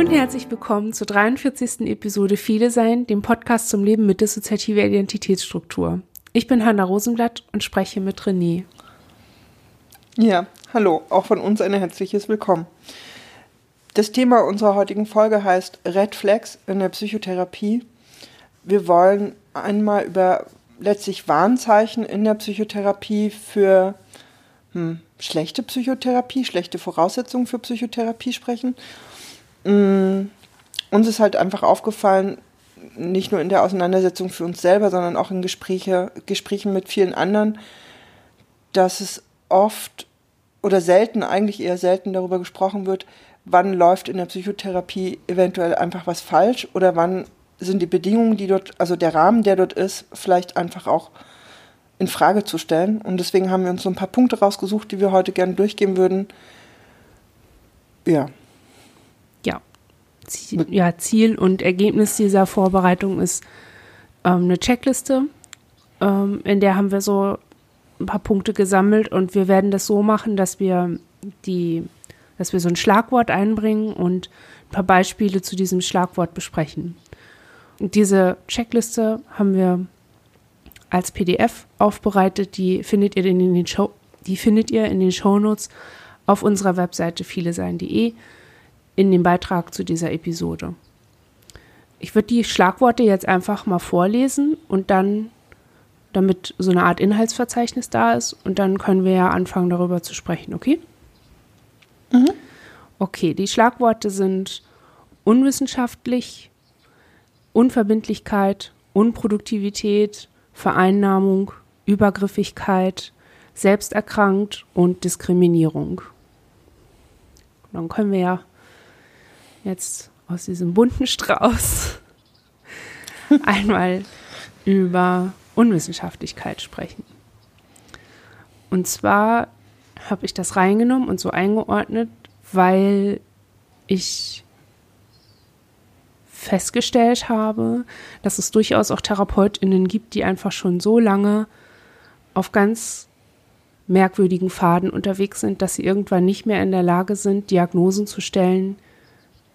und herzlich willkommen zur 43. Episode Viele Sein, dem Podcast zum Leben mit dissoziativer Identitätsstruktur. Ich bin Hanna Rosenblatt und spreche mit René. Ja, hallo, auch von uns ein herzliches Willkommen. Das Thema unserer heutigen Folge heißt Red Flags in der Psychotherapie. Wir wollen einmal über letztlich Warnzeichen in der Psychotherapie für hm, schlechte Psychotherapie, schlechte Voraussetzungen für Psychotherapie sprechen. Mm, uns ist halt einfach aufgefallen, nicht nur in der Auseinandersetzung für uns selber, sondern auch in Gespräche, Gesprächen mit vielen anderen, dass es oft oder selten, eigentlich eher selten darüber gesprochen wird, wann läuft in der Psychotherapie eventuell einfach was falsch oder wann sind die Bedingungen, die dort, also der Rahmen, der dort ist, vielleicht einfach auch in Frage zu stellen. Und deswegen haben wir uns so ein paar Punkte rausgesucht, die wir heute gerne durchgehen würden. Ja. Ja. Ziel, ja, Ziel und Ergebnis dieser Vorbereitung ist ähm, eine Checkliste. Ähm, in der haben wir so ein paar Punkte gesammelt und wir werden das so machen, dass wir die, dass wir so ein Schlagwort einbringen und ein paar Beispiele zu diesem Schlagwort besprechen. Und diese Checkliste haben wir als PDF aufbereitet. Die findet ihr in den Show, die findet ihr in den Shownotes auf unserer Webseite vielesein.de in dem Beitrag zu dieser Episode. Ich würde die Schlagworte jetzt einfach mal vorlesen und dann, damit so eine Art Inhaltsverzeichnis da ist, und dann können wir ja anfangen, darüber zu sprechen, okay? Mhm. Okay, die Schlagworte sind unwissenschaftlich, Unverbindlichkeit, Unproduktivität, Vereinnahmung, Übergriffigkeit, selbsterkrankt und Diskriminierung. dann können wir ja jetzt aus diesem bunten Strauß einmal über Unwissenschaftlichkeit sprechen. Und zwar habe ich das reingenommen und so eingeordnet, weil ich festgestellt habe, dass es durchaus auch Therapeutinnen gibt, die einfach schon so lange auf ganz merkwürdigen Faden unterwegs sind, dass sie irgendwann nicht mehr in der Lage sind, Diagnosen zu stellen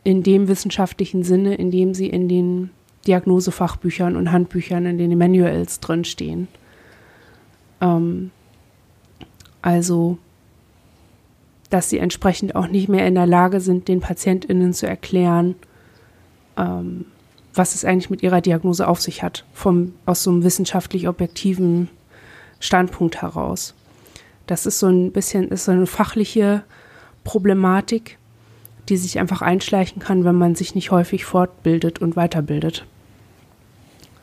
in dem wissenschaftlichen Sinne, in dem sie in den Diagnosefachbüchern und Handbüchern, in den Manuals drinstehen. Ähm, also, dass sie entsprechend auch nicht mehr in der Lage sind, den PatientInnen zu erklären, ähm, was es eigentlich mit ihrer Diagnose auf sich hat, vom, aus so einem wissenschaftlich objektiven Standpunkt heraus. Das ist so ein bisschen, ist so eine fachliche Problematik, die sich einfach einschleichen kann, wenn man sich nicht häufig fortbildet und weiterbildet.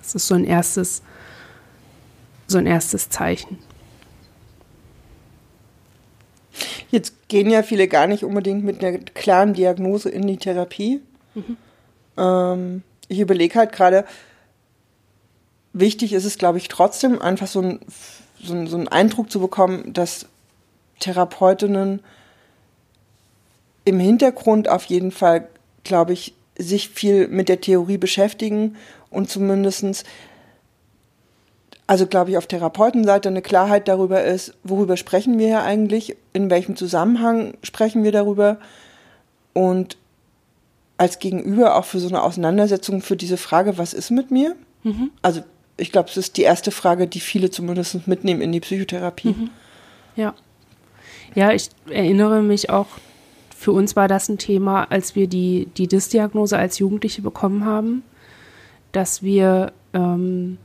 Das ist so ein erstes, so ein erstes Zeichen. Jetzt gehen ja viele gar nicht unbedingt mit einer klaren Diagnose in die Therapie. Mhm. Ähm, ich überlege halt gerade, wichtig ist es, glaube ich, trotzdem einfach so, ein, so, ein, so einen Eindruck zu bekommen, dass Therapeutinnen im Hintergrund auf jeden Fall, glaube ich, sich viel mit der Theorie beschäftigen und zumindestens also glaube ich, auf Therapeutenseite eine Klarheit darüber ist, worüber sprechen wir hier eigentlich, in welchem Zusammenhang sprechen wir darüber und als Gegenüber auch für so eine Auseinandersetzung für diese Frage, was ist mit mir? Mhm. Also ich glaube, es ist die erste Frage, die viele zumindest mitnehmen in die Psychotherapie. Mhm. Ja. Ja, ich erinnere mich auch, für uns war das ein Thema, als wir die, die Dis-Diagnose als Jugendliche bekommen haben, dass wir, ähm,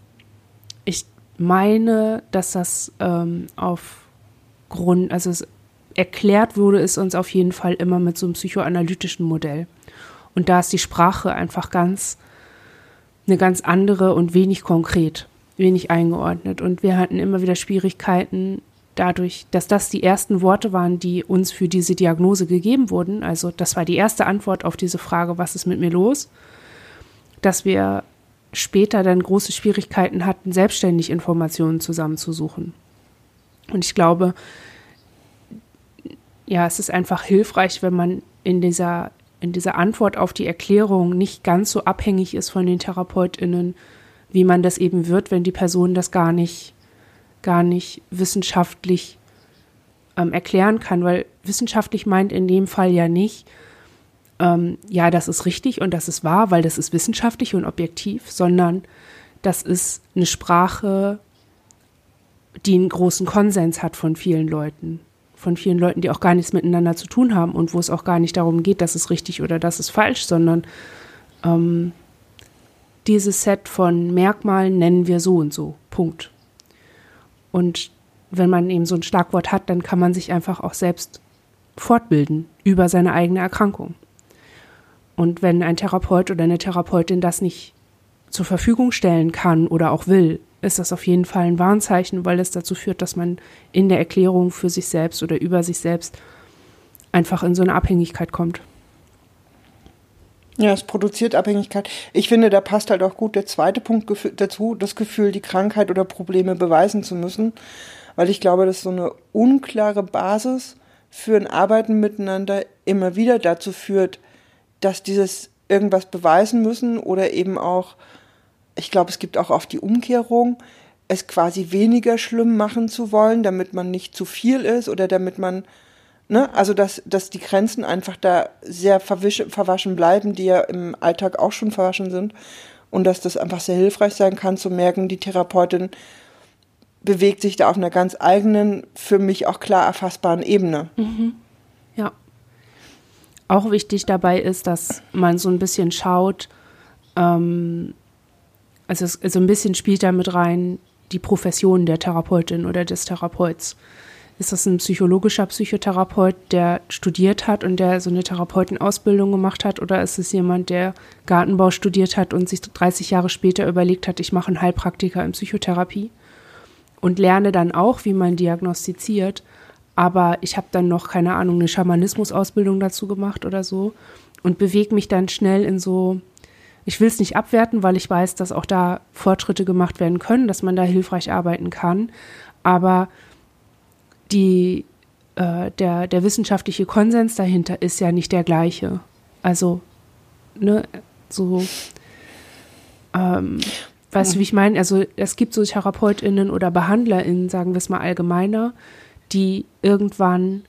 ich meine, dass das ähm, aufgrund, also es erklärt wurde, ist uns auf jeden Fall immer mit so einem psychoanalytischen Modell. Und da ist die Sprache einfach ganz, eine ganz andere und wenig konkret, wenig eingeordnet. Und wir hatten immer wieder Schwierigkeiten dadurch, dass das die ersten Worte waren, die uns für diese Diagnose gegeben wurden. Also das war die erste Antwort auf diese Frage, was ist mit mir los? Dass wir später dann große Schwierigkeiten hatten, selbstständig Informationen zusammenzusuchen. Und ich glaube, ja, es ist einfach hilfreich, wenn man in dieser in dieser Antwort auf die Erklärung nicht ganz so abhängig ist von den TherapeutInnen, wie man das eben wird, wenn die Person das gar nicht, gar nicht wissenschaftlich ähm, erklären kann, weil wissenschaftlich meint in dem Fall ja nicht, ähm, ja, das ist richtig und das ist wahr, weil das ist wissenschaftlich und objektiv, sondern das ist eine Sprache, die einen großen Konsens hat von vielen Leuten. Von vielen Leuten, die auch gar nichts miteinander zu tun haben und wo es auch gar nicht darum geht, dass es richtig oder das ist falsch, sondern ähm, dieses Set von Merkmalen nennen wir so und so. Punkt. Und wenn man eben so ein Schlagwort hat, dann kann man sich einfach auch selbst fortbilden über seine eigene Erkrankung. Und wenn ein Therapeut oder eine Therapeutin das nicht zur Verfügung stellen kann oder auch will, ist das auf jeden Fall ein Warnzeichen, weil es dazu führt, dass man in der Erklärung für sich selbst oder über sich selbst einfach in so eine Abhängigkeit kommt. Ja, es produziert Abhängigkeit. Ich finde, da passt halt auch gut der zweite Punkt dazu, das Gefühl, die Krankheit oder Probleme beweisen zu müssen, weil ich glaube, dass so eine unklare Basis für ein Arbeiten miteinander immer wieder dazu führt, dass dieses irgendwas beweisen müssen oder eben auch ich glaube, es gibt auch oft die Umkehrung, es quasi weniger schlimm machen zu wollen, damit man nicht zu viel ist oder damit man, ne, also dass, dass die Grenzen einfach da sehr verwaschen bleiben, die ja im Alltag auch schon verwaschen sind und dass das einfach sehr hilfreich sein kann zu merken, die Therapeutin bewegt sich da auf einer ganz eigenen, für mich auch klar erfassbaren Ebene. Mhm. Ja. Auch wichtig dabei ist, dass man so ein bisschen schaut, ähm, also so ein bisschen spielt da mit rein die Profession der Therapeutin oder des Therapeuten. Ist das ein psychologischer Psychotherapeut, der studiert hat und der so eine Therapeutenausbildung gemacht hat? Oder ist es jemand, der Gartenbau studiert hat und sich 30 Jahre später überlegt hat, ich mache einen Heilpraktiker in Psychotherapie und lerne dann auch, wie man diagnostiziert? Aber ich habe dann noch, keine Ahnung, eine Schamanismusausbildung dazu gemacht oder so und bewege mich dann schnell in so ich will es nicht abwerten, weil ich weiß, dass auch da Fortschritte gemacht werden können, dass man da hilfreich arbeiten kann. Aber die, äh, der, der wissenschaftliche Konsens dahinter ist ja nicht der gleiche. Also, ne, so, ähm, weißt du, wie ich meine? Also, es gibt so TherapeutInnen oder BehandlerInnen, sagen wir es mal allgemeiner, die irgendwann,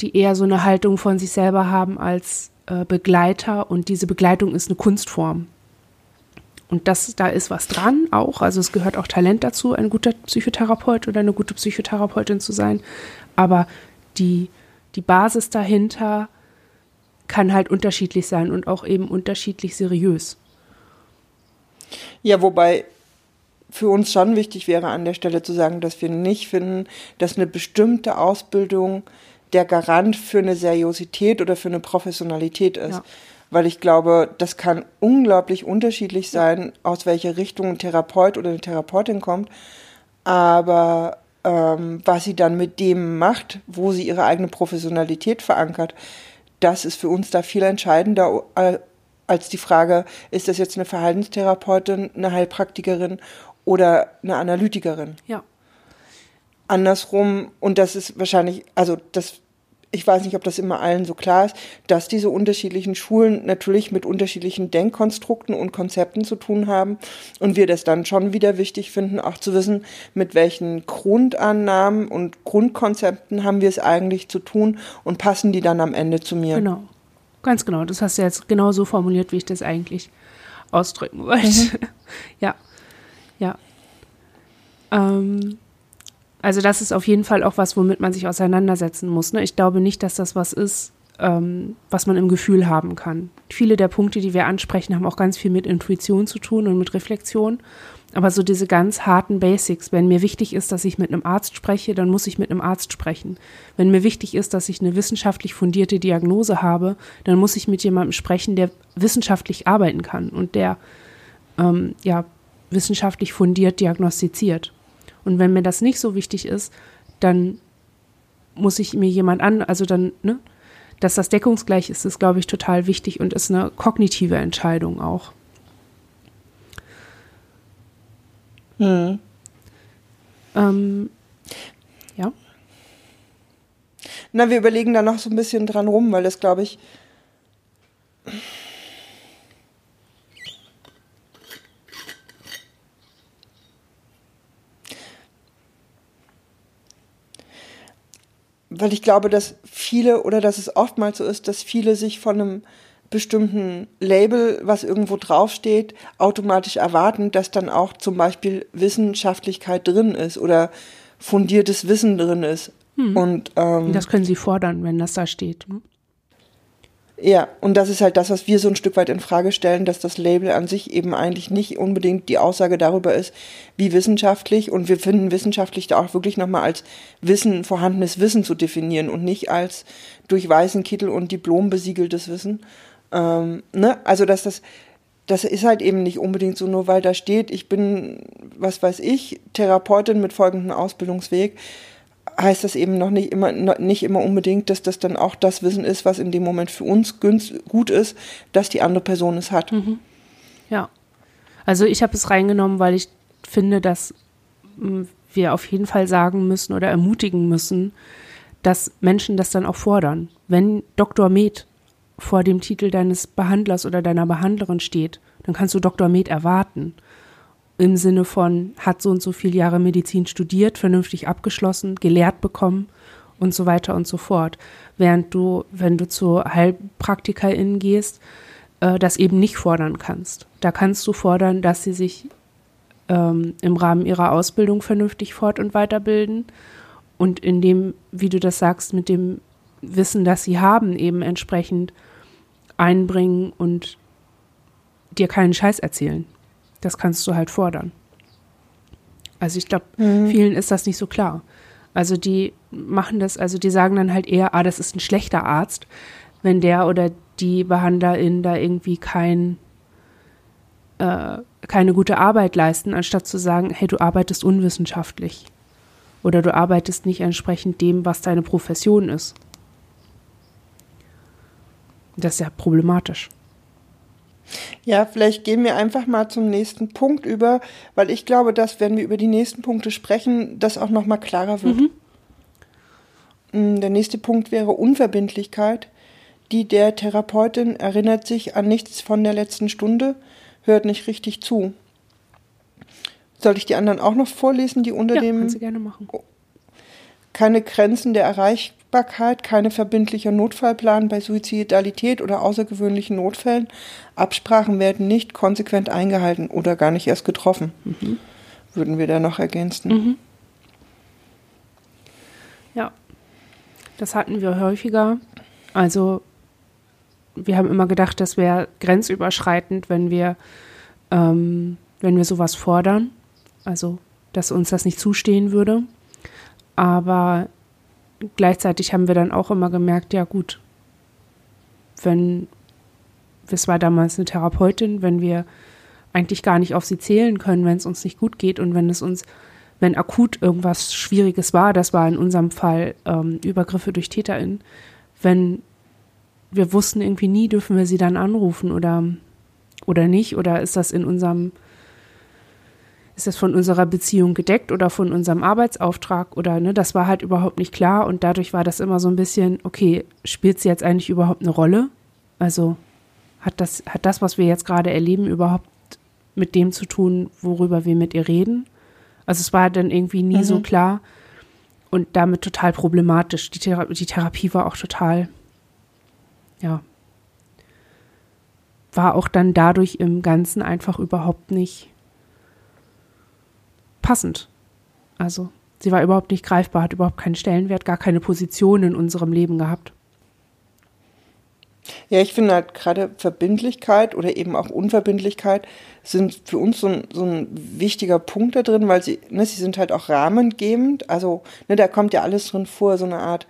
die eher so eine Haltung von sich selber haben als äh, Begleiter und diese Begleitung ist eine Kunstform. Und das, da ist was dran auch. Also es gehört auch Talent dazu, ein guter Psychotherapeut oder eine gute Psychotherapeutin zu sein. Aber die, die Basis dahinter kann halt unterschiedlich sein und auch eben unterschiedlich seriös. Ja, wobei für uns schon wichtig wäre an der Stelle zu sagen, dass wir nicht finden, dass eine bestimmte Ausbildung der Garant für eine Seriosität oder für eine Professionalität ist. Ja. Weil ich glaube, das kann unglaublich unterschiedlich sein, aus welcher Richtung ein Therapeut oder eine Therapeutin kommt. Aber ähm, was sie dann mit dem macht, wo sie ihre eigene Professionalität verankert, das ist für uns da viel entscheidender äh, als die Frage, ist das jetzt eine Verhaltenstherapeutin, eine Heilpraktikerin oder eine Analytikerin? Ja. Andersrum, und das ist wahrscheinlich, also das ich weiß nicht, ob das immer allen so klar ist, dass diese unterschiedlichen Schulen natürlich mit unterschiedlichen Denkkonstrukten und Konzepten zu tun haben und wir das dann schon wieder wichtig finden, auch zu wissen, mit welchen Grundannahmen und Grundkonzepten haben wir es eigentlich zu tun und passen die dann am Ende zu mir. Genau, ganz genau. Das hast du jetzt genau so formuliert, wie ich das eigentlich ausdrücken wollte. Mhm. ja, ja. Ähm, also das ist auf jeden Fall auch was, womit man sich auseinandersetzen muss. Ne? Ich glaube nicht, dass das was ist, ähm, was man im Gefühl haben kann. Viele der Punkte, die wir ansprechen, haben auch ganz viel mit Intuition zu tun und mit Reflexion. Aber so diese ganz harten Basics, wenn mir wichtig ist, dass ich mit einem Arzt spreche, dann muss ich mit einem Arzt sprechen. Wenn mir wichtig ist, dass ich eine wissenschaftlich fundierte Diagnose habe, dann muss ich mit jemandem sprechen, der wissenschaftlich arbeiten kann und der ähm, ja wissenschaftlich fundiert diagnostiziert. Und wenn mir das nicht so wichtig ist, dann muss ich mir jemand an, also dann, ne, dass das deckungsgleich ist, ist, glaube ich, total wichtig und ist eine kognitive Entscheidung auch. Hm. Ähm, ja. Na, wir überlegen da noch so ein bisschen dran rum, weil das, glaube ich, weil ich glaube, dass viele oder dass es oftmals so ist, dass viele sich von einem bestimmten Label, was irgendwo draufsteht, automatisch erwarten, dass dann auch zum Beispiel Wissenschaftlichkeit drin ist oder fundiertes Wissen drin ist. Hm. Und ähm, Das können sie fordern, wenn das da steht. ne? Ja, und das ist halt das, was wir so ein Stück weit in Frage stellen, dass das Label an sich eben eigentlich nicht unbedingt die Aussage darüber ist, wie wissenschaftlich und wir finden wissenschaftlich da auch wirklich nochmal als Wissen, vorhandenes Wissen zu definieren und nicht als durch weißen Kittel und Diplom besiegeltes Wissen. Ähm, ne? Also, dass das, das ist halt eben nicht unbedingt so, nur weil da steht, ich bin, was weiß ich, Therapeutin mit folgendem Ausbildungsweg, heißt das eben noch nicht immer, nicht immer unbedingt, dass das dann auch das Wissen ist, was in dem Moment für uns gut ist, dass die andere Person es hat. Ja. Also ich habe es reingenommen, weil ich finde, dass mm, wir auf jeden Fall sagen müssen oder ermutigen müssen, dass Menschen das dann auch fordern. Wenn Dr. Med vor dem Titel deines Behandlers oder deiner Behandlerin steht, dann kannst du Dr. Med erwarten. Im Sinne von, hat so und so viele Jahre Medizin studiert, vernünftig abgeschlossen, gelehrt bekommen und so weiter und so fort. Während du, wenn du zu HeilpraktikerInnen gehst, äh, das eben nicht fordern kannst. Da kannst du fordern, dass sie sich ähm, im Rahmen ihrer Ausbildung vernünftig fort- und weiterbilden und in dem, wie du das sagst, mit dem Wissen, das sie haben, eben entsprechend einbringen und dir keinen Scheiß erzählen. Das kannst du halt fordern. Also ich glaube, vielen ist das nicht so klar. Also die machen das, also die sagen dann halt eher, ah, das ist ein schlechter Arzt, wenn der oder die Behandlerin da irgendwie kein, äh, keine gute Arbeit leisten, anstatt zu sagen, hey, du arbeitest unwissenschaftlich. Oder du arbeitest nicht entsprechend dem, was deine Profession ist. Das ist ja problematisch. Ja, vielleicht gehen wir einfach mal zum nächsten Punkt über, weil ich glaube, dass wenn wir über die nächsten Punkte sprechen, das auch noch mal klarer wird. Mm, Der nächste Punkt wäre Unverbindlichkeit. Die der Therapeutin erinnert sich an nichts von der letzten Stunde, hört nicht richtig zu. Soll ich die anderen auch noch vorlesen, die unter Ja, dem kannst du gerne machen. keine Grenzen der Erreichbarkeit, keine verbindlicher Notfallplan bei Suizidalität oder außergewöhnlichen Notfällen. Absprachen werden nicht konsequent eingehalten oder gar nicht erst getroffen. Würden wir da noch ergänzen. Ja, das hatten wir häufiger. Also wir haben immer gedacht, das wäre grenzüberschreitend, wenn wir, ähm, wenn wir sowas fordern. Also, dass uns das nicht zustehen würde. Aber gleichzeitig haben wir dann auch immer gemerkt, ja gut, wenn, das war damals eine Therapeutin, wenn wir eigentlich gar nicht auf sie zählen können, wenn es uns nicht gut geht und wenn es uns, wenn akut irgendwas Schwieriges war, das war in unserem Fall ähm, Übergriffe durch TäterInnen, wenn wir wussten irgendwie nie, dürfen wir sie dann anrufen oder, oder nicht, oder ist das in unserem, ist das von unserer Beziehung gedeckt oder von unserem Arbeitsauftrag oder ne, das war halt überhaupt nicht klar und dadurch war das immer so ein bisschen, okay, spielt sie jetzt eigentlich überhaupt eine Rolle? Also hat das, hat das, was wir jetzt gerade erleben, überhaupt mit dem zu tun, worüber wir mit ihr reden? Also es war dann irgendwie nie so klar und damit total problematisch. Die, Thera die Therapie war auch total, ja, war auch dann dadurch im Ganzen einfach überhaupt nicht passend. Also sie war überhaupt nicht greifbar, hat überhaupt keinen Stellenwert, gar keine Position in unserem Leben gehabt. Ja, ich finde halt gerade Verbindlichkeit oder eben auch Unverbindlichkeit sind für uns so ein, so ein wichtiger Punkt da drin, weil sie, ne, sie sind halt auch rahmengebend. Also, ne, da kommt ja alles drin vor, so eine Art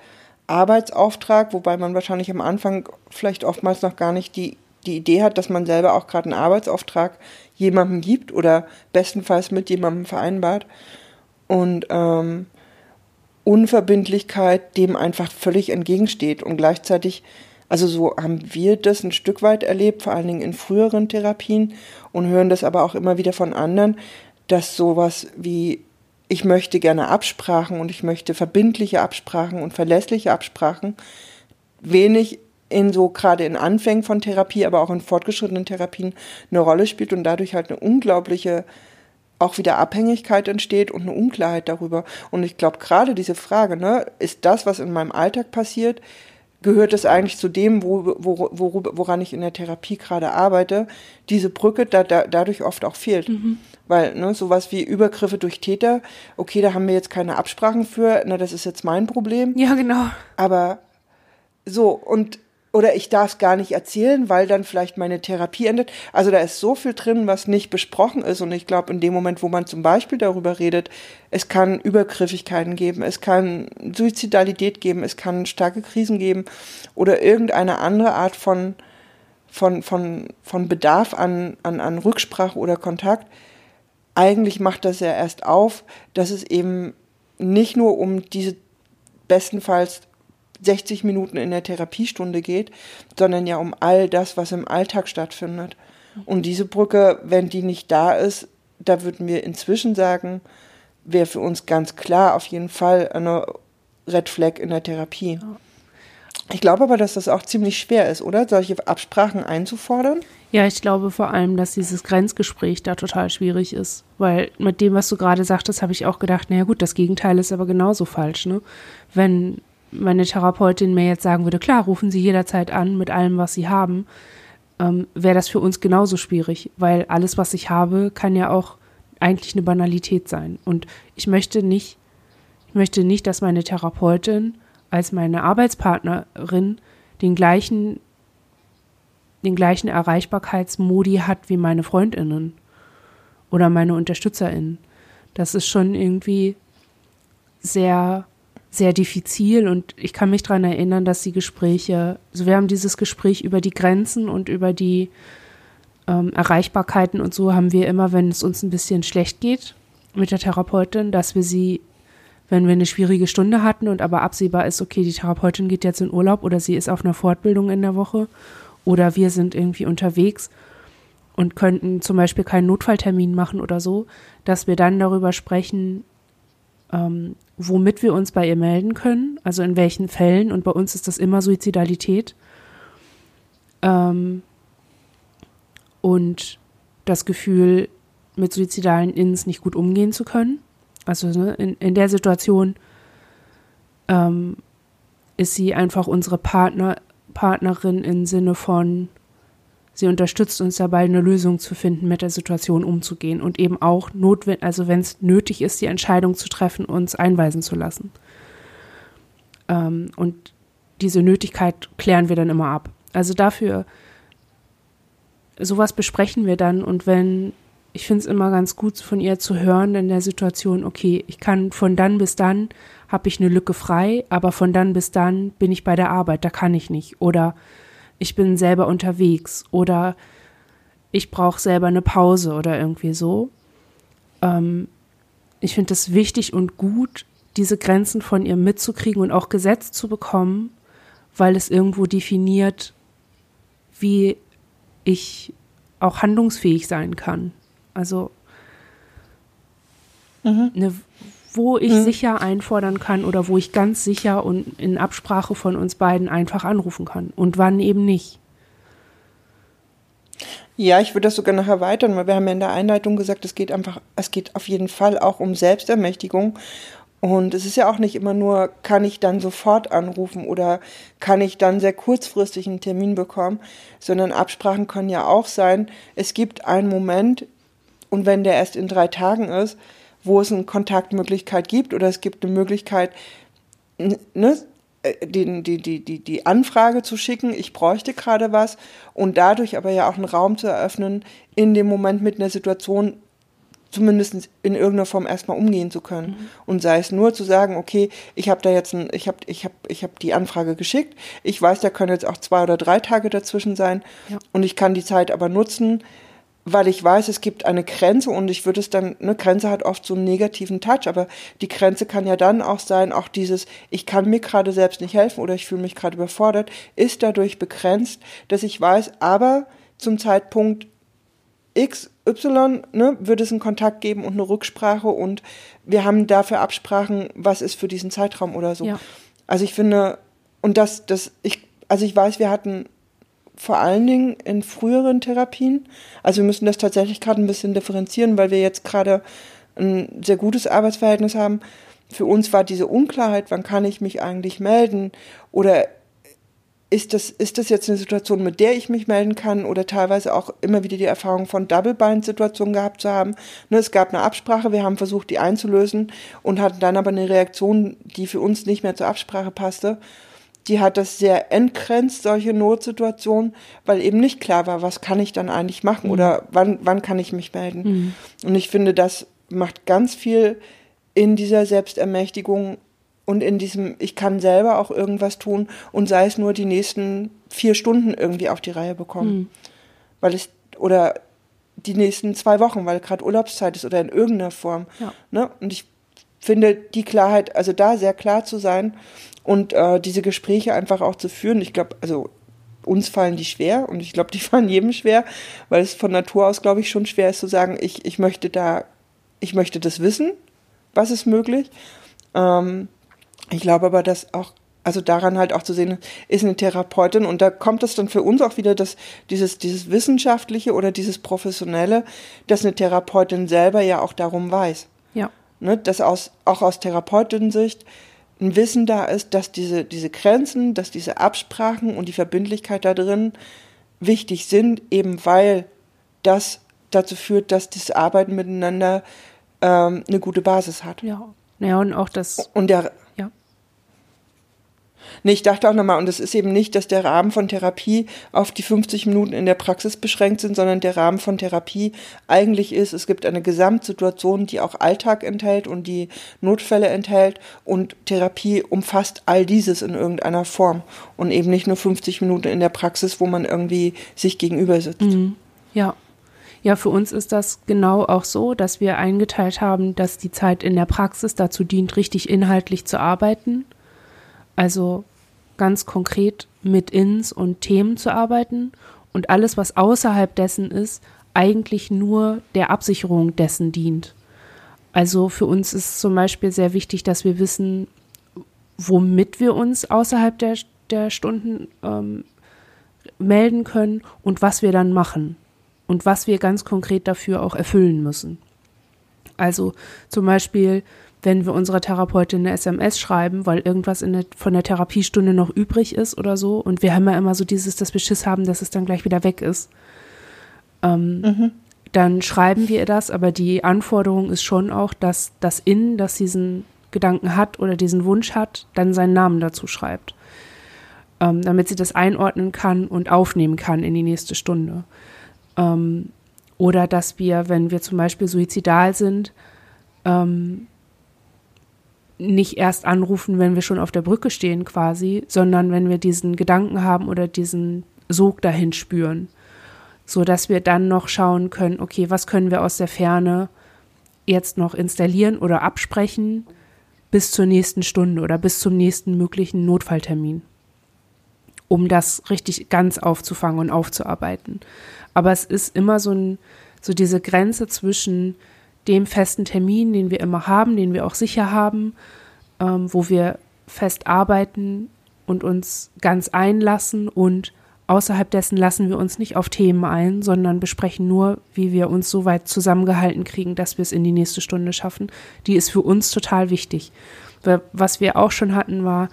Arbeitsauftrag, wobei man wahrscheinlich am Anfang vielleicht oftmals noch gar nicht die, die Idee hat, dass man selber auch gerade einen Arbeitsauftrag jemandem gibt oder bestenfalls mit jemandem vereinbart. Und ähm, Unverbindlichkeit dem einfach völlig entgegensteht und gleichzeitig also so haben wir das ein Stück weit erlebt, vor allen Dingen in früheren Therapien und hören das aber auch immer wieder von anderen, dass sowas wie ich möchte gerne Absprachen und ich möchte verbindliche Absprachen und verlässliche Absprachen wenig in so gerade in Anfängen von Therapie, aber auch in fortgeschrittenen Therapien eine Rolle spielt und dadurch halt eine unglaubliche auch wieder Abhängigkeit entsteht und eine Unklarheit darüber. Und ich glaube, gerade diese Frage, ne, ist das, was in meinem Alltag passiert, gehört es eigentlich zu dem, wo, wo, wo, woran ich in der Therapie gerade arbeite, diese Brücke da, da, dadurch oft auch fehlt. Mhm. Weil ne, sowas wie Übergriffe durch Täter, okay, da haben wir jetzt keine Absprachen für, na, das ist jetzt mein Problem. Ja, genau. Aber so, und oder ich darf es gar nicht erzählen, weil dann vielleicht meine Therapie endet. Also da ist so viel drin, was nicht besprochen ist. Und ich glaube, in dem Moment, wo man zum Beispiel darüber redet, es kann Übergriffigkeiten geben, es kann Suizidalität geben, es kann starke Krisen geben oder irgendeine andere Art von, von, von, von Bedarf an, an, an Rücksprache oder Kontakt. Eigentlich macht das ja erst auf, dass es eben nicht nur um diese bestenfalls 60 Minuten in der Therapiestunde geht, sondern ja um all das, was im Alltag stattfindet. Und diese Brücke, wenn die nicht da ist, da würden wir inzwischen sagen, wäre für uns ganz klar auf jeden Fall eine Red Flag in der Therapie. Ich glaube aber, dass das auch ziemlich schwer ist, oder? Solche Absprachen einzufordern? Ja, ich glaube vor allem, dass dieses Grenzgespräch da total schwierig ist. Weil mit dem, was du gerade sagtest, habe ich auch gedacht, naja gut, das Gegenteil ist aber genauso falsch, ne? Wenn meine Therapeutin mir jetzt sagen würde, klar, rufen Sie jederzeit an mit allem, was Sie haben, ähm, wäre das für uns genauso schwierig, weil alles, was ich habe, kann ja auch eigentlich eine Banalität sein. Und ich möchte nicht, ich möchte nicht, dass meine Therapeutin als meine Arbeitspartnerin den gleichen, den gleichen Erreichbarkeitsmodi hat wie meine Freundinnen oder meine UnterstützerInnen. Das ist schon irgendwie sehr sehr diffizil und ich kann mich daran erinnern, dass die Gespräche, also wir haben dieses Gespräch über die Grenzen und über die ähm, Erreichbarkeiten und so haben wir immer, wenn es uns ein bisschen schlecht geht mit der Therapeutin, dass wir sie, wenn wir eine schwierige Stunde hatten und aber absehbar ist, okay, die Therapeutin geht jetzt in Urlaub oder sie ist auf einer Fortbildung in der Woche oder wir sind irgendwie unterwegs und könnten zum Beispiel keinen Notfalltermin machen oder so, dass wir dann darüber sprechen, ähm, womit wir uns bei ihr melden können, also in welchen Fällen. Und bei uns ist das immer Suizidalität. Ähm, und das Gefühl, mit suizidalen Inns nicht gut umgehen zu können. Also ne, in, in der Situation ähm, ist sie einfach unsere Partner, Partnerin im Sinne von, Sie unterstützt uns dabei, eine Lösung zu finden, mit der Situation umzugehen und eben auch notwendig, also wenn es nötig ist, die Entscheidung zu treffen, uns einweisen zu lassen. Ähm, und diese Nötigkeit klären wir dann immer ab. Also dafür, sowas besprechen wir dann und wenn, ich finde es immer ganz gut von ihr zu hören in der Situation, okay, ich kann von dann bis dann habe ich eine Lücke frei, aber von dann bis dann bin ich bei der Arbeit, da kann ich nicht. Oder ich bin selber unterwegs oder ich brauche selber eine Pause oder irgendwie so. Ähm, ich finde es wichtig und gut, diese Grenzen von ihr mitzukriegen und auch gesetzt zu bekommen, weil es irgendwo definiert, wie ich auch handlungsfähig sein kann. Also mhm. eine wo ich mhm. sicher einfordern kann oder wo ich ganz sicher und in Absprache von uns beiden einfach anrufen kann und wann eben nicht. Ja, ich würde das sogar noch erweitern, weil wir haben ja in der Einleitung gesagt, es geht einfach, es geht auf jeden Fall auch um Selbstermächtigung. Und es ist ja auch nicht immer nur, kann ich dann sofort anrufen oder kann ich dann sehr kurzfristig einen Termin bekommen, sondern Absprachen können ja auch sein, es gibt einen Moment und wenn der erst in drei Tagen ist, wo es eine Kontaktmöglichkeit gibt oder es gibt eine Möglichkeit, ne, äh, die, die, die, die, die Anfrage zu schicken, ich bräuchte gerade was und dadurch aber ja auch einen Raum zu eröffnen, in dem Moment mit einer Situation zumindest in irgendeiner Form erstmal umgehen zu können. Mhm. Und sei es nur zu sagen, okay, ich habe da jetzt ein, ich habe ich hab, ich hab die Anfrage geschickt, ich weiß, da können jetzt auch zwei oder drei Tage dazwischen sein ja. und ich kann die Zeit aber nutzen, weil ich weiß, es gibt eine Grenze und ich würde es dann, eine Grenze hat oft so einen negativen Touch, aber die Grenze kann ja dann auch sein, auch dieses, ich kann mir gerade selbst nicht helfen oder ich fühle mich gerade überfordert, ist dadurch begrenzt, dass ich weiß, aber zum Zeitpunkt X, Y, ne, würde es einen Kontakt geben und eine Rücksprache und wir haben dafür Absprachen, was ist für diesen Zeitraum oder so. Ja. Also ich finde, und das, das, ich, also ich weiß, wir hatten vor allen Dingen in früheren Therapien. Also wir müssen das tatsächlich gerade ein bisschen differenzieren, weil wir jetzt gerade ein sehr gutes Arbeitsverhältnis haben. Für uns war diese Unklarheit, wann kann ich mich eigentlich melden oder ist das, ist das jetzt eine Situation, mit der ich mich melden kann oder teilweise auch immer wieder die Erfahrung von Double-Bind-Situationen gehabt zu haben. Ne, es gab eine Absprache, wir haben versucht, die einzulösen und hatten dann aber eine Reaktion, die für uns nicht mehr zur Absprache passte. Die hat das sehr entgrenzt, solche Notsituationen, weil eben nicht klar war, was kann ich dann eigentlich machen mhm. oder wann, wann kann ich mich melden. Mhm. Und ich finde, das macht ganz viel in dieser Selbstermächtigung und in diesem, ich kann selber auch irgendwas tun und sei es nur die nächsten vier Stunden irgendwie auf die Reihe bekommen. Mhm. Weil es, oder die nächsten zwei Wochen, weil gerade Urlaubszeit ist oder in irgendeiner Form. Ja. Ne? Und ich finde die Klarheit, also da sehr klar zu sein und äh, diese Gespräche einfach auch zu führen. Ich glaube, also uns fallen die schwer und ich glaube, die fallen jedem schwer, weil es von Natur aus, glaube ich, schon schwer ist zu sagen, ich, ich möchte da, ich möchte das wissen, was ist möglich. Ähm, ich glaube aber, dass auch, also daran halt auch zu sehen, ist eine Therapeutin und da kommt es dann für uns auch wieder, dass dieses, dieses Wissenschaftliche oder dieses Professionelle, dass eine Therapeutin selber ja auch darum weiß. Ja. Ne, dass aus, auch aus Therapeutin-Sicht ein Wissen da ist, dass diese, diese Grenzen, dass diese Absprachen und die Verbindlichkeit da drin wichtig sind, eben weil das dazu führt, dass das Arbeiten miteinander ähm, eine gute Basis hat. Ja. Ja, und auch das. Und der, Nee, ich dachte auch nochmal, und es ist eben nicht, dass der Rahmen von Therapie auf die 50 Minuten in der Praxis beschränkt sind, sondern der Rahmen von Therapie eigentlich ist, es gibt eine Gesamtsituation, die auch Alltag enthält und die Notfälle enthält und Therapie umfasst all dieses in irgendeiner Form und eben nicht nur 50 Minuten in der Praxis, wo man irgendwie sich gegenüber sitzt. Mhm. Ja. Ja, für uns ist das genau auch so, dass wir eingeteilt haben, dass die Zeit in der Praxis dazu dient, richtig inhaltlich zu arbeiten also ganz konkret mit Ins und Themen zu arbeiten und alles, was außerhalb dessen ist, eigentlich nur der Absicherung dessen dient. Also für uns ist zum Beispiel sehr wichtig, dass wir wissen, womit wir uns außerhalb der, der Stunden ähm, melden können und was wir dann machen und was wir ganz konkret dafür auch erfüllen müssen. Also zum Beispiel wenn wir unserer Therapeutin eine SMS schreiben, weil irgendwas der, von der Therapiestunde noch übrig ist oder so. Und wir haben ja immer so dieses, dass wir Schiss haben, dass es dann gleich wieder weg ist. Ähm, mhm. Dann schreiben wir ihr das, aber die Anforderung ist schon auch, dass das Innen, das diesen Gedanken hat oder diesen Wunsch hat, dann seinen Namen dazu schreibt. Ähm, damit sie das einordnen kann und aufnehmen kann in die nächste Stunde. Ähm, oder dass wir, wenn wir zum Beispiel suizidal sind, ähm, nicht erst anrufen, wenn wir schon auf der Brücke stehen quasi, sondern wenn wir diesen Gedanken haben oder diesen Sog dahin spüren, so dass wir dann noch schauen können, okay, was können wir aus der Ferne jetzt noch installieren oder absprechen bis zur nächsten Stunde oder bis zum nächsten möglichen Notfalltermin, um das richtig ganz aufzufangen und aufzuarbeiten. Aber es ist immer so ein, so diese Grenze zwischen dem festen Termin, den wir immer haben, den wir auch sicher haben, ähm, wo wir fest arbeiten und uns ganz einlassen und außerhalb dessen lassen wir uns nicht auf Themen ein, sondern besprechen nur, wie wir uns so weit zusammengehalten kriegen, dass wir es in die nächste Stunde schaffen. Die ist für uns total wichtig. Was wir auch schon hatten, war,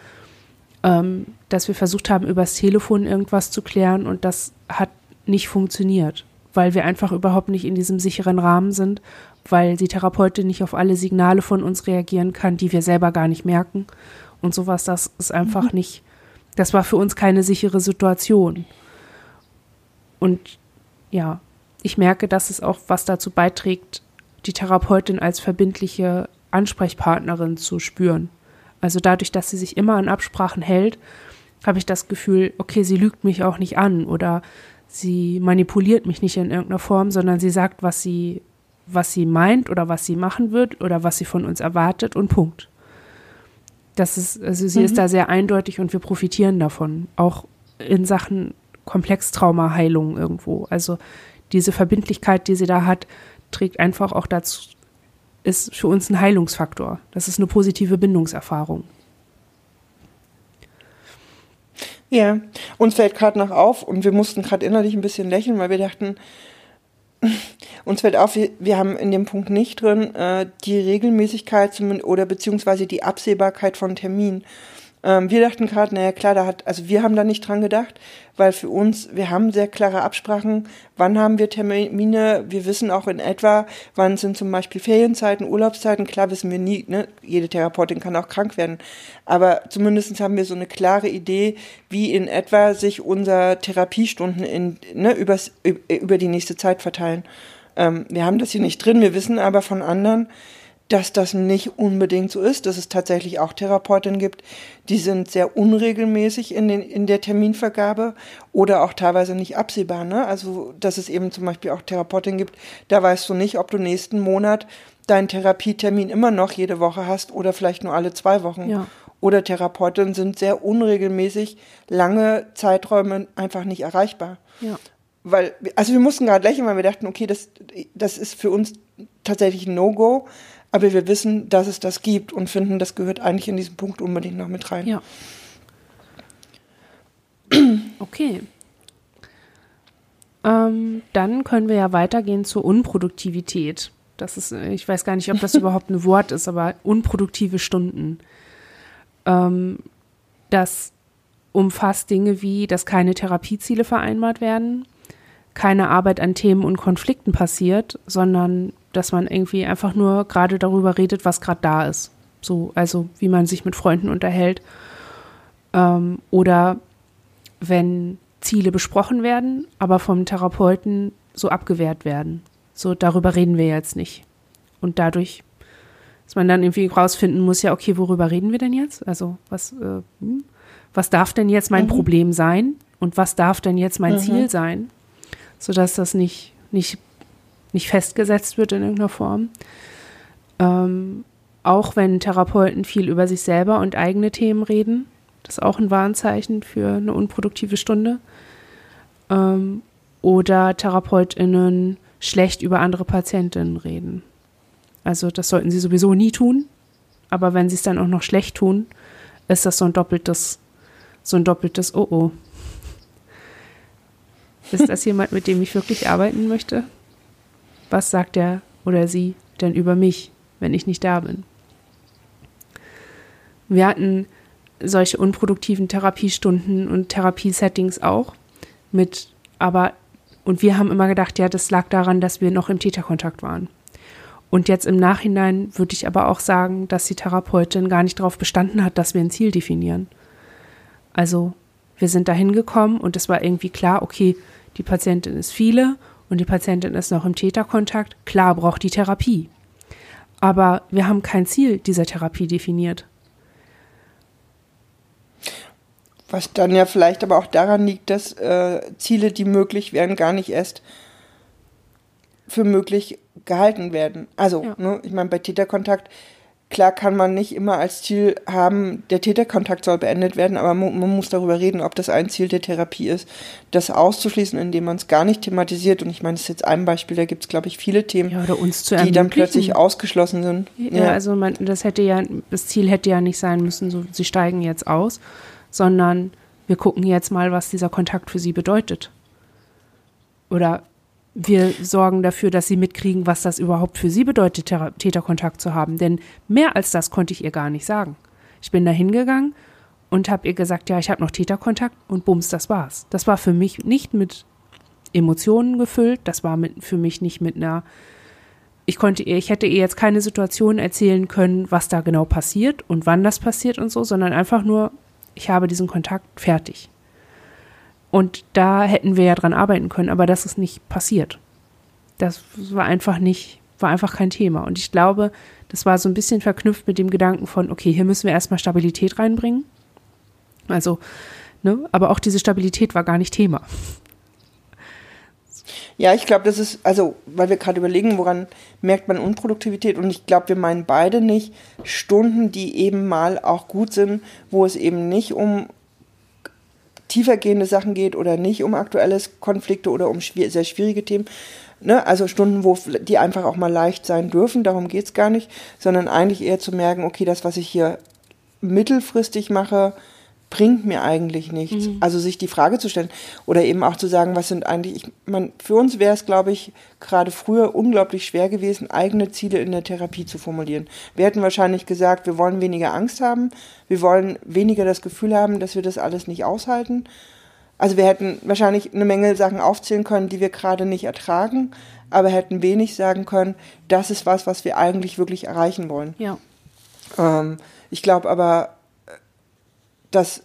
ähm, dass wir versucht haben, übers Telefon irgendwas zu klären und das hat nicht funktioniert, weil wir einfach überhaupt nicht in diesem sicheren Rahmen sind weil die Therapeutin nicht auf alle Signale von uns reagieren kann, die wir selber gar nicht merken. Und sowas, das ist einfach mhm. nicht, das war für uns keine sichere Situation. Und ja, ich merke, dass es auch was dazu beiträgt, die Therapeutin als verbindliche Ansprechpartnerin zu spüren. Also dadurch, dass sie sich immer an Absprachen hält, habe ich das Gefühl, okay, sie lügt mich auch nicht an oder sie manipuliert mich nicht in irgendeiner Form, sondern sie sagt, was sie was sie meint oder was sie machen wird oder was sie von uns erwartet und Punkt. Das ist, also sie mhm. ist da sehr eindeutig und wir profitieren davon, auch in Sachen Komplextraumaheilung irgendwo. Also diese Verbindlichkeit, die sie da hat, trägt einfach auch dazu, ist für uns ein Heilungsfaktor. Das ist eine positive Bindungserfahrung. Ja, uns fällt gerade noch auf und wir mussten gerade innerlich ein bisschen lächeln, weil wir dachten, uns fällt auf, wir, haben in dem Punkt nicht drin äh, die Regelmäßigkeit zum, oder beziehungsweise die Absehbarkeit von Terminen. Ähm, wir dachten gerade, naja klar, da hat, also wir haben da nicht dran gedacht, weil für uns, wir haben sehr klare Absprachen, wann haben wir Termine, wir wissen auch in etwa, wann sind zum Beispiel Ferienzeiten, Urlaubszeiten, klar wissen wir nie, ne? jede Therapeutin kann auch krank werden, aber zumindest haben wir so eine klare Idee, wie in etwa sich unser Therapiestunden in, ne, übers, über die nächste Zeit verteilen. Ähm, wir haben das hier nicht drin, wir wissen aber von anderen, dass das nicht unbedingt so ist, dass es tatsächlich auch Therapeutinnen gibt, die sind sehr unregelmäßig in, den, in der Terminvergabe oder auch teilweise nicht absehbar. Ne? Also, dass es eben zum Beispiel auch Therapeutinnen gibt, da weißt du nicht, ob du nächsten Monat deinen Therapietermin immer noch jede Woche hast oder vielleicht nur alle zwei Wochen. Ja. Oder Therapeutinnen sind sehr unregelmäßig lange Zeiträume einfach nicht erreichbar. Ja. Weil, also wir mussten gerade lächeln, weil wir dachten, okay, das, das ist für uns tatsächlich ein No-Go aber wir wissen, dass es das gibt und finden, das gehört eigentlich in diesen Punkt unbedingt noch mit rein. Ja. Okay. Ähm, dann können wir ja weitergehen zur Unproduktivität. Das ist, ich weiß gar nicht, ob das überhaupt ein Wort ist, aber unproduktive Stunden. Ähm, das umfasst Dinge wie, dass keine Therapieziele vereinbart werden, keine Arbeit an Themen und Konflikten passiert, sondern dass man irgendwie einfach nur gerade darüber redet, was gerade da ist. So, also wie man sich mit Freunden unterhält. Ähm, oder wenn Ziele besprochen werden, aber vom Therapeuten so abgewehrt werden. So, darüber reden wir jetzt nicht. Und dadurch, dass man dann irgendwie rausfinden muss, ja, okay, worüber reden wir denn jetzt? Also, was, äh, hm? was darf denn jetzt mein mhm. Problem sein? Und was darf denn jetzt mein mhm. Ziel sein? sodass das nicht, nicht, nicht festgesetzt wird in irgendeiner Form. Ähm, auch wenn Therapeuten viel über sich selber und eigene Themen reden, das ist auch ein Warnzeichen für eine unproduktive Stunde. Ähm, oder TherapeutInnen schlecht über andere Patientinnen reden. Also das sollten sie sowieso nie tun, aber wenn sie es dann auch noch schlecht tun, ist das so ein doppeltes, so ein doppeltes Oh oh. Ist das jemand, mit dem ich wirklich arbeiten möchte? Was sagt er oder sie denn über mich, wenn ich nicht da bin? Wir hatten solche unproduktiven Therapiestunden und Therapiesettings auch mit, aber, und wir haben immer gedacht, ja, das lag daran, dass wir noch im Täterkontakt waren. Und jetzt im Nachhinein würde ich aber auch sagen, dass die Therapeutin gar nicht darauf bestanden hat, dass wir ein Ziel definieren. Also wir sind da hingekommen und es war irgendwie klar, okay, die Patientin ist viele und die Patientin ist noch im Täterkontakt. Klar braucht die Therapie. Aber wir haben kein Ziel dieser Therapie definiert. Was dann ja vielleicht aber auch daran liegt, dass äh, Ziele, die möglich wären, gar nicht erst für möglich gehalten werden. Also, ja. ne, ich meine, bei Täterkontakt Klar kann man nicht immer als Ziel haben, der Täterkontakt soll beendet werden, aber man, muss darüber reden, ob das ein Ziel der Therapie ist, das auszuschließen, indem man es gar nicht thematisiert. Und ich meine, das ist jetzt ein Beispiel, da gibt es, glaube ich, viele Themen, ja, die dann plötzlich ausgeschlossen sind. Ja, ja. also man, das hätte ja, das Ziel hätte ja nicht sein müssen, so sie steigen jetzt aus, sondern wir gucken jetzt mal, was dieser Kontakt für sie bedeutet. Oder wir sorgen dafür, dass sie mitkriegen, was das überhaupt für sie bedeutet, Täterkontakt zu haben. Denn mehr als das konnte ich ihr gar nicht sagen. Ich bin da hingegangen und habe ihr gesagt, ja, ich habe noch Täterkontakt und bums, das war's. Das war für mich nicht mit Emotionen gefüllt, das war mit, für mich nicht mit einer ich konnte ihr, ich hätte ihr jetzt keine Situation erzählen können, was da genau passiert und wann das passiert und so, sondern einfach nur, ich habe diesen Kontakt fertig. Und da hätten wir ja dran arbeiten können, aber das ist nicht passiert. Das war einfach nicht, war einfach kein Thema. Und ich glaube, das war so ein bisschen verknüpft mit dem Gedanken von, okay, hier müssen wir erstmal Stabilität reinbringen. Also, ne, aber auch diese Stabilität war gar nicht Thema. Ja, ich glaube, das ist, also, weil wir gerade überlegen, woran merkt man Unproduktivität und ich glaube, wir meinen beide nicht Stunden, die eben mal auch gut sind, wo es eben nicht um tiefergehende Sachen geht oder nicht um aktuelle Konflikte oder um schwier sehr schwierige Themen. Ne? Also Stunden, wo die einfach auch mal leicht sein dürfen, darum geht es gar nicht, sondern eigentlich eher zu merken, okay, das, was ich hier mittelfristig mache, bringt mir eigentlich nichts. Mhm. Also sich die Frage zu stellen oder eben auch zu sagen, was sind eigentlich, ich meine, für uns wäre es, glaube ich, gerade früher unglaublich schwer gewesen, eigene Ziele in der Therapie zu formulieren. Wir hätten wahrscheinlich gesagt, wir wollen weniger Angst haben, wir wollen weniger das Gefühl haben, dass wir das alles nicht aushalten. Also wir hätten wahrscheinlich eine Menge Sachen aufzählen können, die wir gerade nicht ertragen, aber hätten wenig sagen können, das ist was, was wir eigentlich wirklich erreichen wollen. Ja. Ähm, ich glaube aber, dass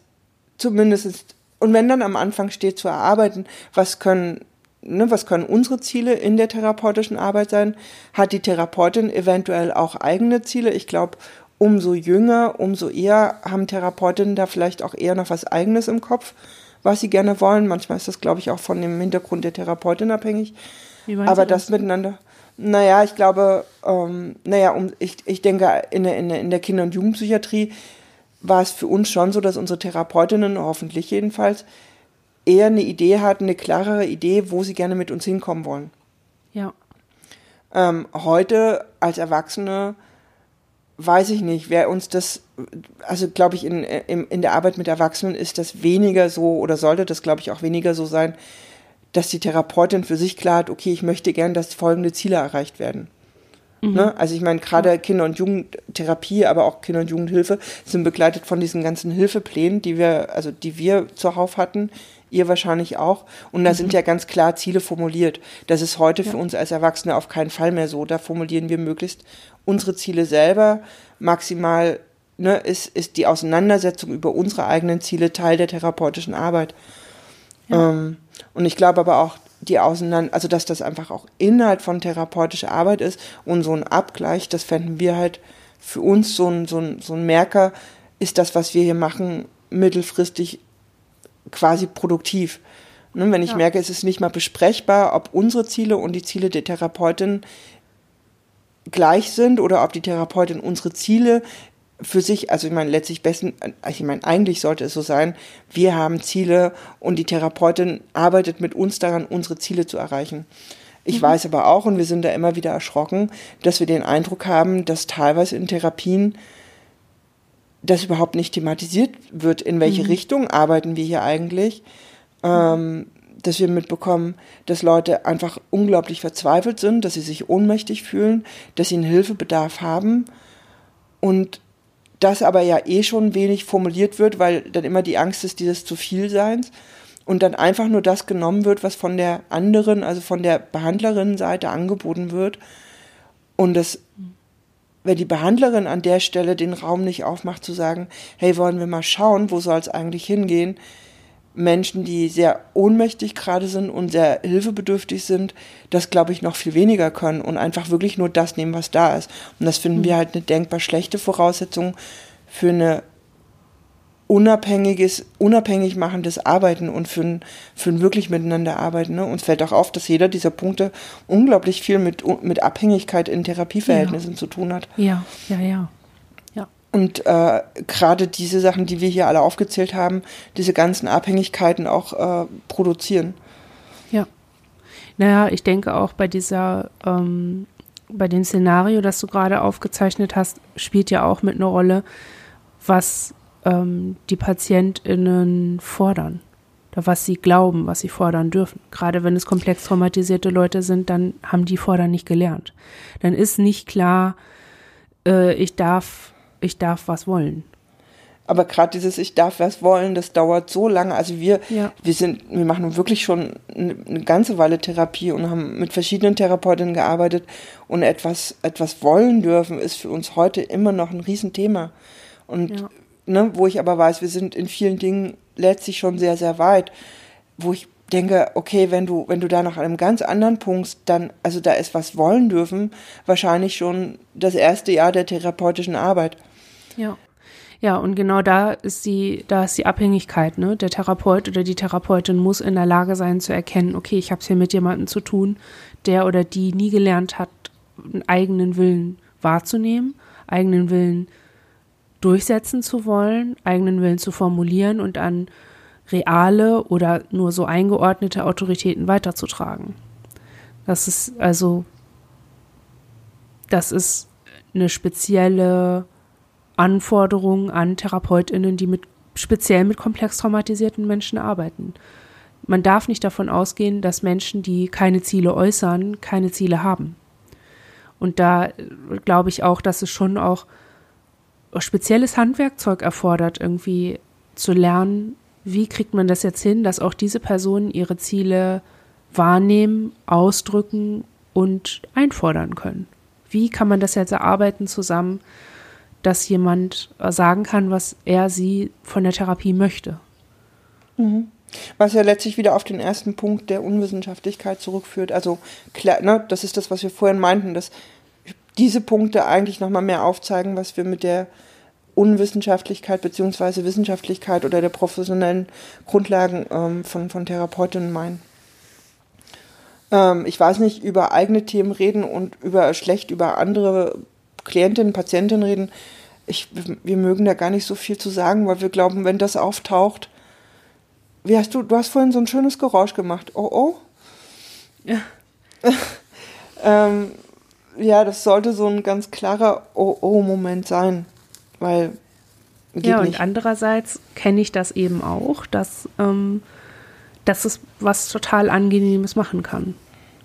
zumindest, und wenn dann am Anfang steht zu erarbeiten, was können, ne, was können unsere Ziele in der therapeutischen Arbeit sein, hat die Therapeutin eventuell auch eigene Ziele. Ich glaube, umso jünger, umso eher haben Therapeutinnen da vielleicht auch eher noch was eigenes im Kopf, was sie gerne wollen. Manchmal ist das, glaube ich, auch von dem Hintergrund der Therapeutin abhängig. Aber das, das miteinander. Naja, ich glaube, ähm, naja, um, ich, ich denke, in der, in der, in der Kinder- und Jugendpsychiatrie war es für uns schon so, dass unsere Therapeutinnen, hoffentlich jedenfalls, eher eine Idee hatten, eine klarere Idee, wo sie gerne mit uns hinkommen wollen. Ja. Ähm, heute als Erwachsene weiß ich nicht, wer uns das, also glaube ich, in, in, in der Arbeit mit Erwachsenen ist das weniger so oder sollte das, glaube ich, auch weniger so sein, dass die Therapeutin für sich klar hat, okay, ich möchte gern, dass folgende Ziele erreicht werden. Mhm. Ne? Also ich meine, gerade Kinder- und Jugendtherapie, aber auch Kinder- und Jugendhilfe sind begleitet von diesen ganzen Hilfeplänen, die wir, also die wir zuhauf hatten, ihr wahrscheinlich auch. Und da mhm. sind ja ganz klar Ziele formuliert. Das ist heute ja. für uns als Erwachsene auf keinen Fall mehr so. Da formulieren wir möglichst unsere Ziele selber. Maximal ne, ist, ist die Auseinandersetzung über unsere eigenen Ziele Teil der therapeutischen Arbeit. Ja. Ähm, und ich glaube aber auch, die auseinander, also dass das einfach auch Inhalt von therapeutischer Arbeit ist und so ein Abgleich, das fänden wir halt für uns so ein, so ein, so ein Merker, ist das, was wir hier machen, mittelfristig quasi produktiv. Ne, wenn ich ja. merke, es ist nicht mal besprechbar, ob unsere Ziele und die Ziele der Therapeutin gleich sind oder ob die Therapeutin unsere Ziele für sich, also ich meine, letztlich besten, ich meine, eigentlich sollte es so sein, wir haben Ziele und die Therapeutin arbeitet mit uns daran, unsere Ziele zu erreichen. Ich mhm. weiß aber auch, und wir sind da immer wieder erschrocken, dass wir den Eindruck haben, dass teilweise in Therapien das überhaupt nicht thematisiert wird, in welche mhm. Richtung arbeiten wir hier eigentlich. Ähm, dass wir mitbekommen, dass Leute einfach unglaublich verzweifelt sind, dass sie sich ohnmächtig fühlen, dass sie einen Hilfebedarf haben und das aber ja eh schon wenig formuliert wird, weil dann immer die Angst ist dieses zu viel Seins. Und dann einfach nur das genommen wird, was von der anderen, also von der Behandlerin-Seite angeboten wird. Und das wenn die Behandlerin an der Stelle den Raum nicht aufmacht, zu sagen, hey, wollen wir mal schauen, wo soll es eigentlich hingehen, Menschen, die sehr ohnmächtig gerade sind und sehr hilfebedürftig sind, das glaube ich noch viel weniger können und einfach wirklich nur das nehmen, was da ist. Und das finden mhm. wir halt eine denkbar schlechte Voraussetzung für eine unabhängiges, unabhängig machendes Arbeiten und für ein, für ein wirklich miteinander arbeiten. Ne? Uns fällt auch auf, dass jeder dieser Punkte unglaublich viel mit, mit Abhängigkeit in Therapieverhältnissen ja. zu tun hat. Ja, ja, ja. Und äh, gerade diese Sachen, die wir hier alle aufgezählt haben, diese ganzen Abhängigkeiten auch äh, produzieren. Ja. Naja, ich denke auch bei dieser, ähm, bei dem Szenario, das du gerade aufgezeichnet hast, spielt ja auch mit einer Rolle, was ähm, die PatientInnen fordern. Oder was sie glauben, was sie fordern dürfen. Gerade wenn es komplex traumatisierte Leute sind, dann haben die fordern nicht gelernt. Dann ist nicht klar, äh, ich darf ich darf was wollen. Aber gerade dieses Ich darf was wollen, das dauert so lange. Also wir, ja. wir sind, wir machen wirklich schon eine, eine, ganze Weile Therapie und haben mit verschiedenen Therapeutinnen gearbeitet und etwas, etwas wollen dürfen, ist für uns heute immer noch ein Riesenthema. Und ja. ne, wo ich aber weiß, wir sind in vielen Dingen letztlich schon sehr, sehr weit, wo ich denke, okay, wenn du, wenn du da nach einem ganz anderen Punkt dann, also da ist was wollen dürfen, wahrscheinlich schon das erste Jahr der therapeutischen Arbeit. Ja. Ja, und genau da ist die, da ist die Abhängigkeit, ne? Der Therapeut oder die Therapeutin muss in der Lage sein zu erkennen, okay, ich habe es hier mit jemandem zu tun, der oder die nie gelernt hat, einen eigenen Willen wahrzunehmen, eigenen Willen durchsetzen zu wollen, eigenen Willen zu formulieren und an reale oder nur so eingeordnete Autoritäten weiterzutragen. Das ist also, das ist eine spezielle Anforderungen an TherapeutInnen, die mit speziell mit komplex traumatisierten Menschen arbeiten. Man darf nicht davon ausgehen, dass Menschen, die keine Ziele äußern, keine Ziele haben. Und da äh, glaube ich auch, dass es schon auch spezielles Handwerkzeug erfordert, irgendwie zu lernen, wie kriegt man das jetzt hin, dass auch diese Personen ihre Ziele wahrnehmen, ausdrücken und einfordern können. Wie kann man das jetzt erarbeiten zusammen, dass jemand äh, sagen kann, was er sie von der Therapie möchte? Mhm. Was ja letztlich wieder auf den ersten Punkt der Unwissenschaftlichkeit zurückführt. Also klar, ne, das ist das, was wir vorhin meinten, dass diese Punkte eigentlich nochmal mehr aufzeigen, was wir mit der Unwissenschaftlichkeit beziehungsweise Wissenschaftlichkeit oder der professionellen Grundlagen ähm, von, von Therapeutinnen meinen. Ähm, ich weiß nicht, über eigene Themen reden und über schlecht über andere Klientinnen, Patientinnen reden. Ich, wir mögen da gar nicht so viel zu sagen, weil wir glauben, wenn das auftaucht, wie hast du, du hast vorhin so ein schönes Geräusch gemacht. Oh oh. Ja. ähm, ja, das sollte so ein ganz klarer Oh-Oh-Moment sein, weil. ja, und andererseits kenne ich das eben auch, dass, ähm, dass es was total Angenehmes machen kann.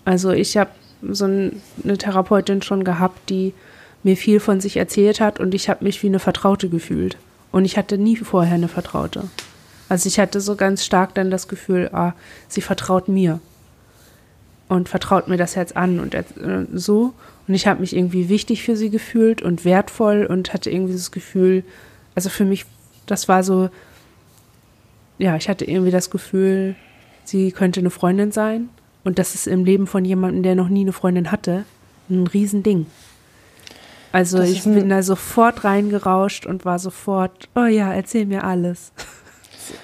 Also ich habe so ein, eine Therapeutin schon gehabt, die mir viel von sich erzählt hat und ich habe mich wie eine Vertraute gefühlt. Und ich hatte nie vorher eine Vertraute. Also ich hatte so ganz stark dann das Gefühl, ah, sie vertraut mir und vertraut mir das jetzt an und äh, so. Und ich habe mich irgendwie wichtig für sie gefühlt und wertvoll und hatte irgendwie das Gefühl, also für mich, das war so, ja, ich hatte irgendwie das Gefühl, sie könnte eine Freundin sein. Und das ist im Leben von jemandem, der noch nie eine Freundin hatte, ein Riesending. Also ich bin da sofort reingerauscht und war sofort, oh ja, erzähl mir alles.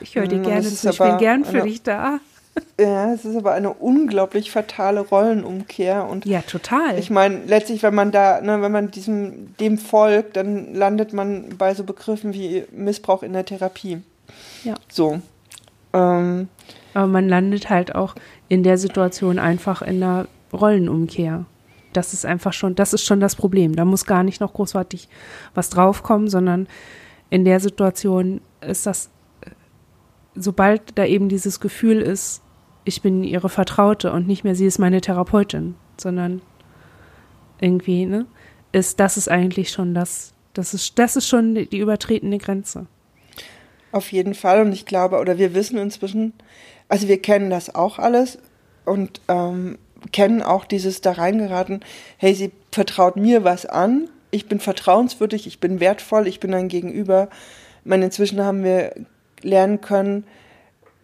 Ich höre dir gerne zu, ich bin gern für eine, dich da. Ja, es ist aber eine unglaublich fatale Rollenumkehr. Und ja, total. Ich meine, letztlich, wenn man da, ne, wenn man diesem, dem folgt, dann landet man bei so Begriffen wie Missbrauch in der Therapie. Ja. So. Ähm, aber man landet halt auch in der Situation einfach in der Rollenumkehr. Das ist einfach schon, das ist schon das Problem. Da muss gar nicht noch großartig was draufkommen, sondern in der Situation ist das, sobald da eben dieses Gefühl ist, ich bin ihre Vertraute und nicht mehr sie ist meine Therapeutin, sondern irgendwie, ne, ist das ist eigentlich schon das, das ist, das ist schon die, übertretene Grenze. Auf jeden Fall und ich glaube, oder wir wissen inzwischen, also wir kennen das auch alles und ähm, kennen auch dieses da reingeraten, hey, sie vertraut mir was an, ich bin vertrauenswürdig, ich bin wertvoll, ich bin ein Gegenüber. Ich meine, inzwischen haben wir lernen können,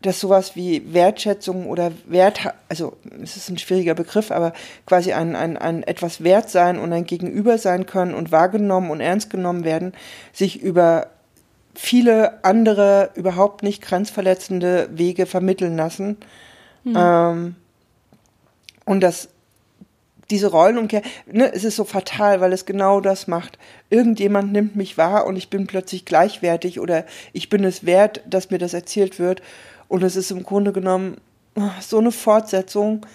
dass sowas wie Wertschätzung oder Wert, also es ist ein schwieriger Begriff, aber quasi ein, ein, ein etwas wert sein und ein Gegenüber sein können und wahrgenommen und ernst genommen werden, sich über viele andere überhaupt nicht grenzverletzende Wege vermitteln lassen. Mhm. Ähm, und das diese Rollenumkehr, ne, es ist so fatal, weil es genau das macht. Irgendjemand nimmt mich wahr und ich bin plötzlich gleichwertig oder ich bin es wert, dass mir das erzählt wird. Und es ist im Grunde genommen oh, so eine Fortsetzung.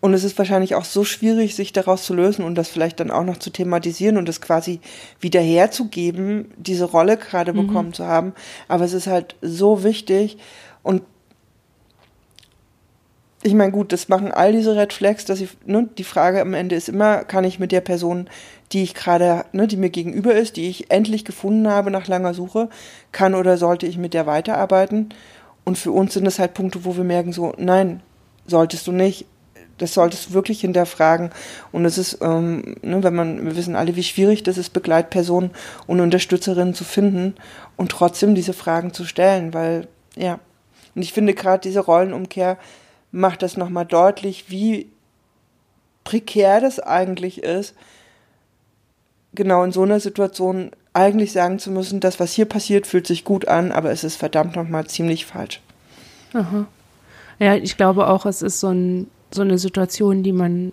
Und es ist wahrscheinlich auch so schwierig, sich daraus zu lösen und das vielleicht dann auch noch zu thematisieren und das quasi wiederherzugeben, diese Rolle gerade mhm. bekommen zu haben. Aber es ist halt so wichtig. Und ich meine, gut, das machen all diese Red Flags, dass ich, ne, die Frage am Ende ist immer, kann ich mit der Person, die ich gerade, ne, die mir gegenüber ist, die ich endlich gefunden habe nach langer Suche, kann oder sollte ich mit der weiterarbeiten? Und für uns sind das halt Punkte, wo wir merken, so, nein, solltest du nicht. Das solltest du wirklich hinterfragen. Und es ist, ähm, ne, wenn man, wir wissen alle, wie schwierig das ist, Begleitpersonen und Unterstützerinnen zu finden und trotzdem diese Fragen zu stellen, weil, ja. Und ich finde gerade diese Rollenumkehr macht das nochmal deutlich, wie prekär das eigentlich ist, genau in so einer Situation eigentlich sagen zu müssen, das, was hier passiert, fühlt sich gut an, aber es ist verdammt nochmal ziemlich falsch. Aha. Ja, ich glaube auch, es ist so, ein, so eine Situation, die man,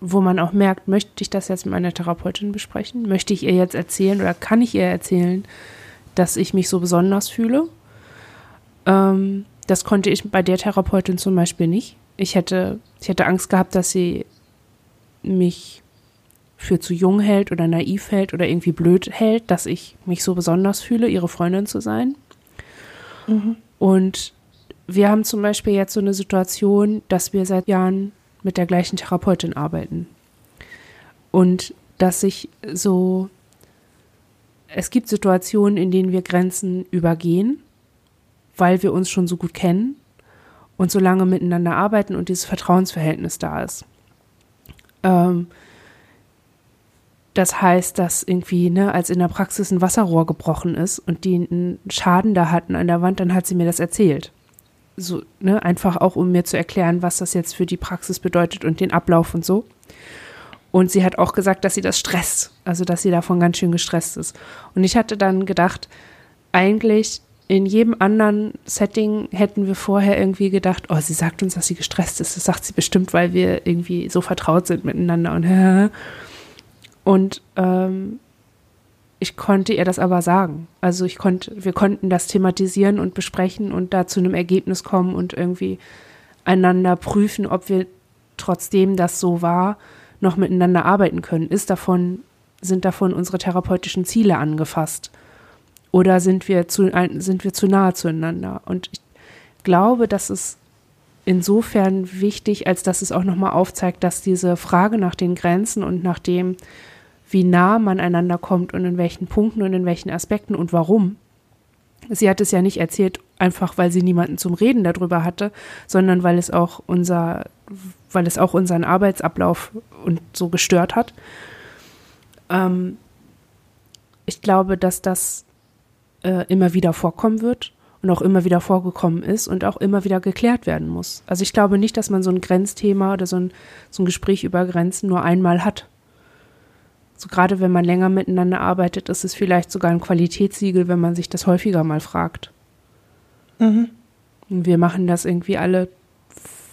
wo man auch merkt, möchte ich das jetzt mit meiner Therapeutin besprechen? Möchte ich ihr jetzt erzählen oder kann ich ihr erzählen, dass ich mich so besonders fühle? Ähm, das konnte ich bei der Therapeutin zum Beispiel nicht. Ich hätte, ich hätte Angst gehabt, dass sie mich für zu jung hält oder naiv hält oder irgendwie blöd hält, dass ich mich so besonders fühle, ihre Freundin zu sein. Mhm. Und wir haben zum Beispiel jetzt so eine Situation, dass wir seit Jahren mit der gleichen Therapeutin arbeiten. Und dass sich so, es gibt Situationen, in denen wir Grenzen übergehen, weil wir uns schon so gut kennen und so lange miteinander arbeiten und dieses Vertrauensverhältnis da ist. Ähm, das heißt, dass irgendwie, ne, als in der Praxis ein Wasserrohr gebrochen ist und die einen Schaden da hatten an der Wand, dann hat sie mir das erzählt. So, ne, einfach auch, um mir zu erklären, was das jetzt für die Praxis bedeutet und den Ablauf und so. Und sie hat auch gesagt, dass sie das stresst, also dass sie davon ganz schön gestresst ist. Und ich hatte dann gedacht, eigentlich in jedem anderen Setting hätten wir vorher irgendwie gedacht, oh, sie sagt uns, dass sie gestresst ist. Das sagt sie bestimmt, weil wir irgendwie so vertraut sind miteinander und Und ähm, ich konnte ihr das aber sagen. Also ich konnte, wir konnten das thematisieren und besprechen und da zu einem Ergebnis kommen und irgendwie einander prüfen, ob wir trotzdem das so war, noch miteinander arbeiten können. Ist davon, sind davon unsere therapeutischen Ziele angefasst? Oder sind wir zu, sind wir zu nahe zueinander? Und ich glaube, dass es insofern wichtig, als dass es auch nochmal aufzeigt, dass diese Frage nach den Grenzen und nach dem, wie nah man einander kommt und in welchen Punkten und in welchen Aspekten und warum. Sie hat es ja nicht erzählt, einfach weil sie niemanden zum Reden darüber hatte, sondern weil es auch unser, weil es auch unseren Arbeitsablauf und so gestört hat. Ähm, ich glaube, dass das äh, immer wieder vorkommen wird und auch immer wieder vorgekommen ist und auch immer wieder geklärt werden muss. Also ich glaube nicht, dass man so ein Grenzthema oder so ein, so ein Gespräch über Grenzen nur einmal hat. So gerade wenn man länger miteinander arbeitet, ist es vielleicht sogar ein Qualitätssiegel, wenn man sich das häufiger mal fragt. Mhm. Wir machen das irgendwie alle,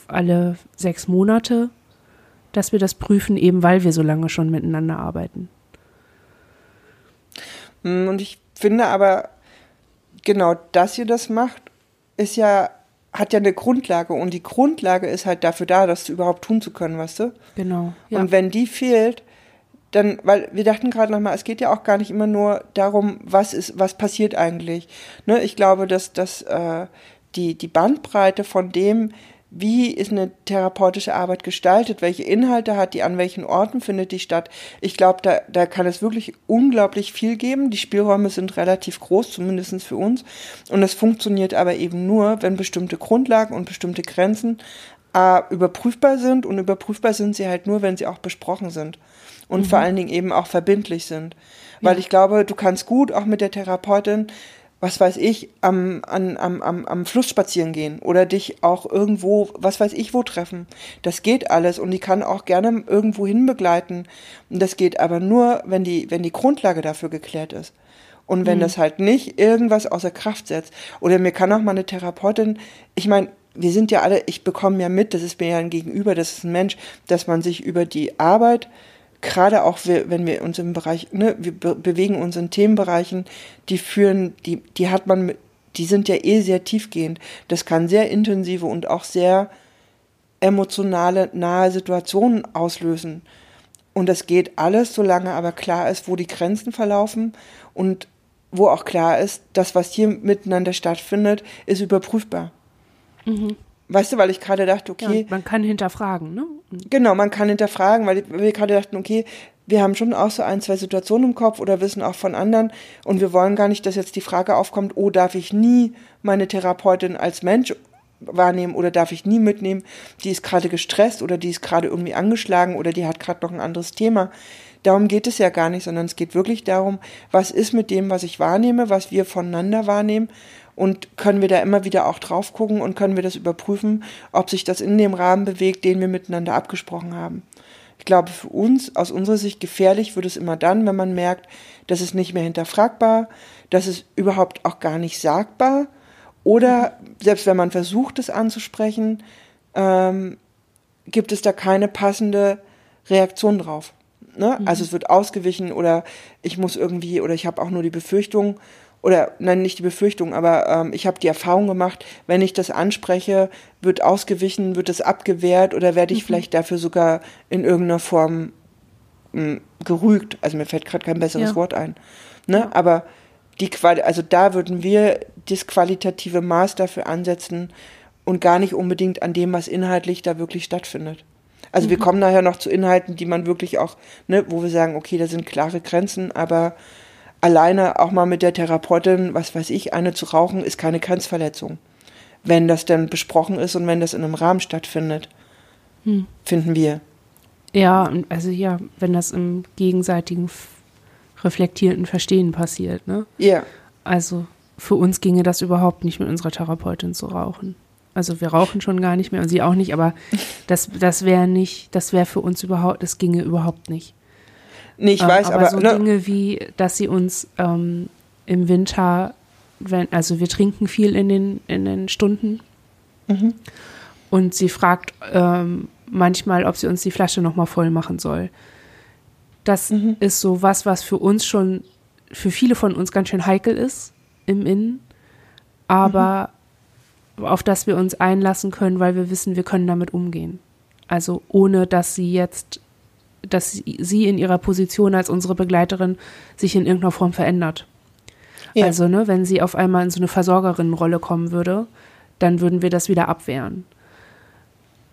alle sechs Monate, dass wir das prüfen, eben weil wir so lange schon miteinander arbeiten. Hm, und ich finde aber, genau, dass ihr das macht, ist ja, hat ja eine Grundlage und die Grundlage ist halt dafür da, das überhaupt tun zu können, weißt du? Genau. Ja. Und wenn die fehlt, dann, weil wir dachten gerade nochmal, es geht ja auch gar nicht immer nur darum, was ist, was passiert eigentlich. Ne, ich glaube, dass, dass äh, die, die Bandbreite von dem, wie ist eine therapeutische Arbeit gestaltet, welche Inhalte hat die, an welchen Orten findet die statt. Ich glaube, da, da kann es wirklich unglaublich viel geben. Die Spielräume sind relativ groß, zumindest für uns. Und es funktioniert aber eben nur, wenn bestimmte Grundlagen und bestimmte Grenzen äh, überprüfbar sind. Und überprüfbar sind sie halt nur, wenn sie auch besprochen sind. Und mhm. vor allen Dingen eben auch verbindlich sind. Weil ja. ich glaube, du kannst gut auch mit der Therapeutin was weiß ich, am, am, am, am Fluss spazieren gehen oder dich auch irgendwo, was weiß ich, wo treffen. Das geht alles und die kann auch gerne irgendwo hin begleiten. Und das geht aber nur, wenn die, wenn die Grundlage dafür geklärt ist. Und wenn mhm. das halt nicht irgendwas außer Kraft setzt. Oder mir kann auch mal eine Therapeutin, ich meine, wir sind ja alle, ich bekomme ja mit, das ist mir ja ein Gegenüber, das ist ein Mensch, dass man sich über die Arbeit gerade auch wenn wir uns im Bereich, ne, wir bewegen uns in Themenbereichen, die führen, die, die hat man, die sind ja eh sehr tiefgehend. Das kann sehr intensive und auch sehr emotionale, nahe Situationen auslösen. Und das geht alles, solange aber klar ist, wo die Grenzen verlaufen und wo auch klar ist, das, was hier miteinander stattfindet, ist überprüfbar. Mhm. Weißt du, weil ich gerade dachte, okay. Ja, man kann hinterfragen, ne? Genau, man kann hinterfragen, weil wir gerade dachten, okay, wir haben schon auch so ein, zwei Situationen im Kopf oder wissen auch von anderen und wir wollen gar nicht, dass jetzt die Frage aufkommt, oh, darf ich nie meine Therapeutin als Mensch wahrnehmen oder darf ich nie mitnehmen, die ist gerade gestresst oder die ist gerade irgendwie angeschlagen oder die hat gerade noch ein anderes Thema. Darum geht es ja gar nicht, sondern es geht wirklich darum, was ist mit dem, was ich wahrnehme, was wir voneinander wahrnehmen und können wir da immer wieder auch drauf gucken und können wir das überprüfen, ob sich das in dem Rahmen bewegt, den wir miteinander abgesprochen haben. Ich glaube, für uns, aus unserer Sicht, gefährlich wird es immer dann, wenn man merkt, das ist nicht mehr hinterfragbar, das ist überhaupt auch gar nicht sagbar oder selbst wenn man versucht, es anzusprechen, ähm, gibt es da keine passende Reaktion drauf. Ne? Mhm. Also es wird ausgewichen oder ich muss irgendwie oder ich habe auch nur die Befürchtung oder nein, nicht die Befürchtung, aber ähm, ich habe die Erfahrung gemacht, wenn ich das anspreche, wird ausgewichen, wird es abgewehrt oder werde ich mhm. vielleicht dafür sogar in irgendeiner Form mh, hm, gerügt. Also mir fällt gerade kein besseres ja. Wort ein. Ne? Ja. Aber die Quali also da würden wir das qualitative Maß dafür ansetzen und gar nicht unbedingt an dem, was inhaltlich da wirklich stattfindet. Also mhm. wir kommen nachher noch zu Inhalten, die man wirklich auch, ne, wo wir sagen, okay, da sind klare Grenzen, aber alleine auch mal mit der Therapeutin, was weiß ich, eine zu rauchen, ist keine Grenzverletzung. Wenn das dann besprochen ist und wenn das in einem Rahmen stattfindet, hm. finden wir. Ja, also ja, wenn das im gegenseitigen reflektierten Verstehen passiert, ne? Ja. Also für uns ginge das überhaupt nicht mit unserer Therapeutin zu rauchen. Also wir rauchen schon gar nicht mehr und sie auch nicht, aber das, das wäre nicht, das wäre für uns überhaupt, das ginge überhaupt nicht. Nee, ich ähm, weiß, aber, aber so ne? Dinge wie, dass sie uns ähm, im Winter, wenn, also wir trinken viel in den, in den Stunden mhm. und sie fragt ähm, manchmal, ob sie uns die Flasche nochmal voll machen soll. Das mhm. ist so was, was für uns schon, für viele von uns ganz schön heikel ist im Innen, aber mhm. auf das wir uns einlassen können, weil wir wissen, wir können damit umgehen. Also ohne, dass sie jetzt, dass sie in ihrer Position als unsere Begleiterin sich in irgendeiner Form verändert. Ja. Also, ne, wenn sie auf einmal in so eine Versorgerinnenrolle kommen würde, dann würden wir das wieder abwehren.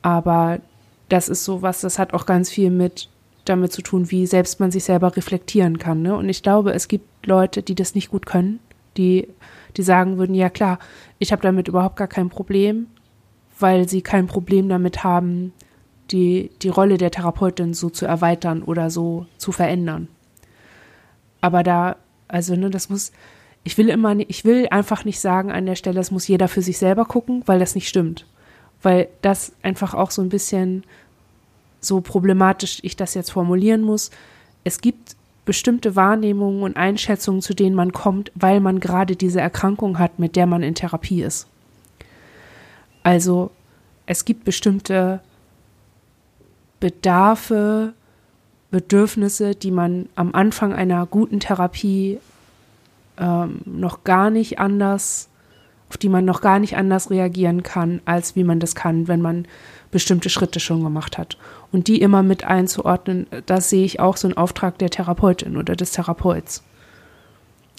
Aber das ist so was, das hat auch ganz viel mit damit zu tun, wie selbst man sich selber reflektieren kann. Ne? Und ich glaube, es gibt Leute, die das nicht gut können, die, die sagen würden, ja klar, ich habe damit überhaupt gar kein Problem, weil sie kein Problem damit haben, die, die Rolle der Therapeutin so zu erweitern oder so zu verändern. Aber da, also, ne, das muss, ich will immer, ich will einfach nicht sagen an der Stelle, das muss jeder für sich selber gucken, weil das nicht stimmt. Weil das einfach auch so ein bisschen so problematisch ich das jetzt formulieren muss. Es gibt bestimmte Wahrnehmungen und Einschätzungen, zu denen man kommt, weil man gerade diese Erkrankung hat, mit der man in Therapie ist. Also es gibt bestimmte Bedarfe, Bedürfnisse, die man am Anfang einer guten Therapie ähm, noch gar nicht anders, auf die man noch gar nicht anders reagieren kann, als wie man das kann, wenn man bestimmte Schritte schon gemacht hat und die immer mit einzuordnen, das sehe ich auch so einen Auftrag der Therapeutin oder des Therapeuten.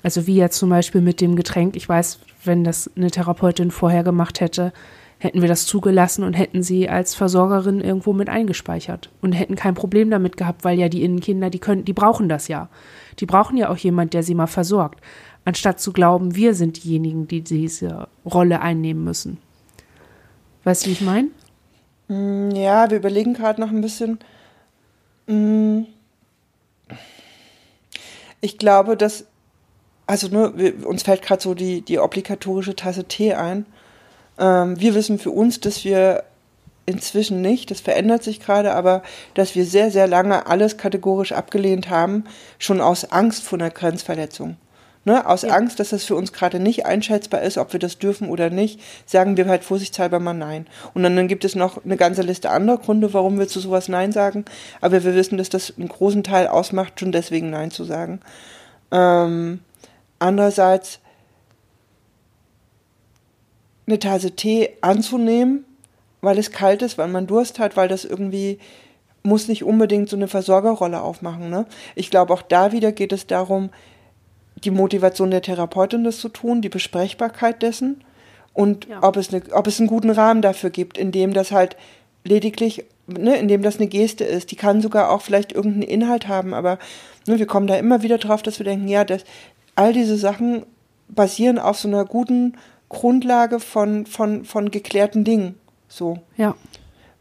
Also wie jetzt zum Beispiel mit dem Getränk. Ich weiß, wenn das eine Therapeutin vorher gemacht hätte, hätten wir das zugelassen und hätten sie als Versorgerin irgendwo mit eingespeichert und hätten kein Problem damit gehabt, weil ja die Innenkinder, die können, die brauchen das ja. Die brauchen ja auch jemand, der sie mal versorgt, anstatt zu glauben, wir sind diejenigen, die diese Rolle einnehmen müssen. Weißt du, wie ich meine? Mm, ja, wir überlegen gerade noch ein bisschen. Mm. Ich glaube, dass, also nur, uns fällt gerade so die, die obligatorische Tasse Tee ein. Ähm, wir wissen für uns, dass wir inzwischen nicht, das verändert sich gerade, aber dass wir sehr, sehr lange alles kategorisch abgelehnt haben, schon aus Angst vor einer Grenzverletzung. Ne, aus ja. Angst, dass das für uns gerade nicht einschätzbar ist, ob wir das dürfen oder nicht, sagen wir halt vorsichtshalber mal Nein. Und dann, dann gibt es noch eine ganze Liste anderer Gründe, warum wir zu sowas Nein sagen. Aber wir wissen, dass das einen großen Teil ausmacht, schon deswegen Nein zu sagen. Ähm, andererseits eine Tasse Tee anzunehmen, weil es kalt ist, weil man Durst hat, weil das irgendwie muss nicht unbedingt so eine Versorgerrolle aufmachen. Ne? Ich glaube, auch da wieder geht es darum, die Motivation der Therapeutin, das zu tun, die Besprechbarkeit dessen und ja. ob, es eine, ob es einen guten Rahmen dafür gibt, in dem das halt lediglich, ne, in dem das eine Geste ist. Die kann sogar auch vielleicht irgendeinen Inhalt haben, aber ne, wir kommen da immer wieder drauf, dass wir denken, ja, das, all diese Sachen basieren auf so einer guten Grundlage von, von, von geklärten Dingen. So. Ja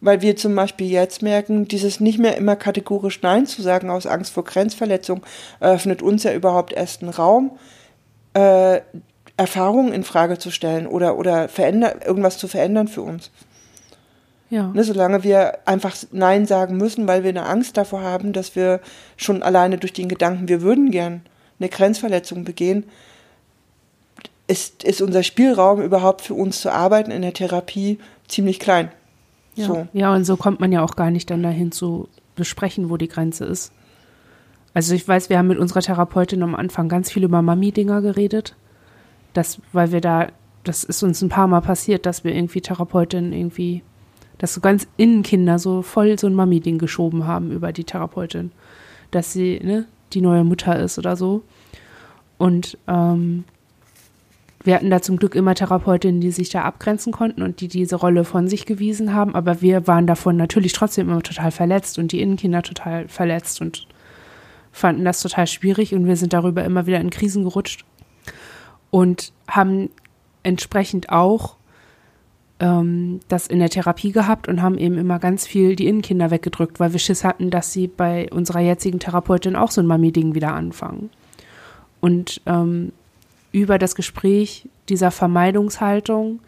weil wir zum Beispiel jetzt merken, dieses nicht mehr immer kategorisch Nein zu sagen aus Angst vor Grenzverletzung eröffnet uns ja überhaupt erst einen Raum, äh, Erfahrungen in Frage zu stellen oder, oder veränder irgendwas zu verändern für uns. Ja. Ne, solange wir einfach Nein sagen müssen, weil wir eine Angst davor haben, dass wir schon alleine durch den Gedanken, wir würden gern eine Grenzverletzung begehen, ist, ist unser Spielraum überhaupt für uns zu arbeiten in der Therapie ziemlich klein. Ja. So. ja, und so kommt man ja auch gar nicht dann dahin zu besprechen, wo die Grenze ist. Also ich weiß, wir haben mit unserer Therapeutin am Anfang ganz viel über Mami-Dinger geredet. Das, weil wir da, das ist uns ein paar Mal passiert, dass wir irgendwie Therapeutin irgendwie, dass so ganz Innenkinder so voll so ein Mami-Ding geschoben haben über die Therapeutin. Dass sie, ne, die neue Mutter ist oder so. Und ähm, wir hatten da zum Glück immer Therapeutinnen, die sich da abgrenzen konnten und die diese Rolle von sich gewiesen haben. Aber wir waren davon natürlich trotzdem immer total verletzt und die Innenkinder total verletzt und fanden das total schwierig und wir sind darüber immer wieder in Krisen gerutscht und haben entsprechend auch ähm, das in der Therapie gehabt und haben eben immer ganz viel die Innenkinder weggedrückt, weil wir Schiss hatten, dass sie bei unserer jetzigen Therapeutin auch so ein Mami-Ding wieder anfangen. Und ähm, über das Gespräch dieser Vermeidungshaltung,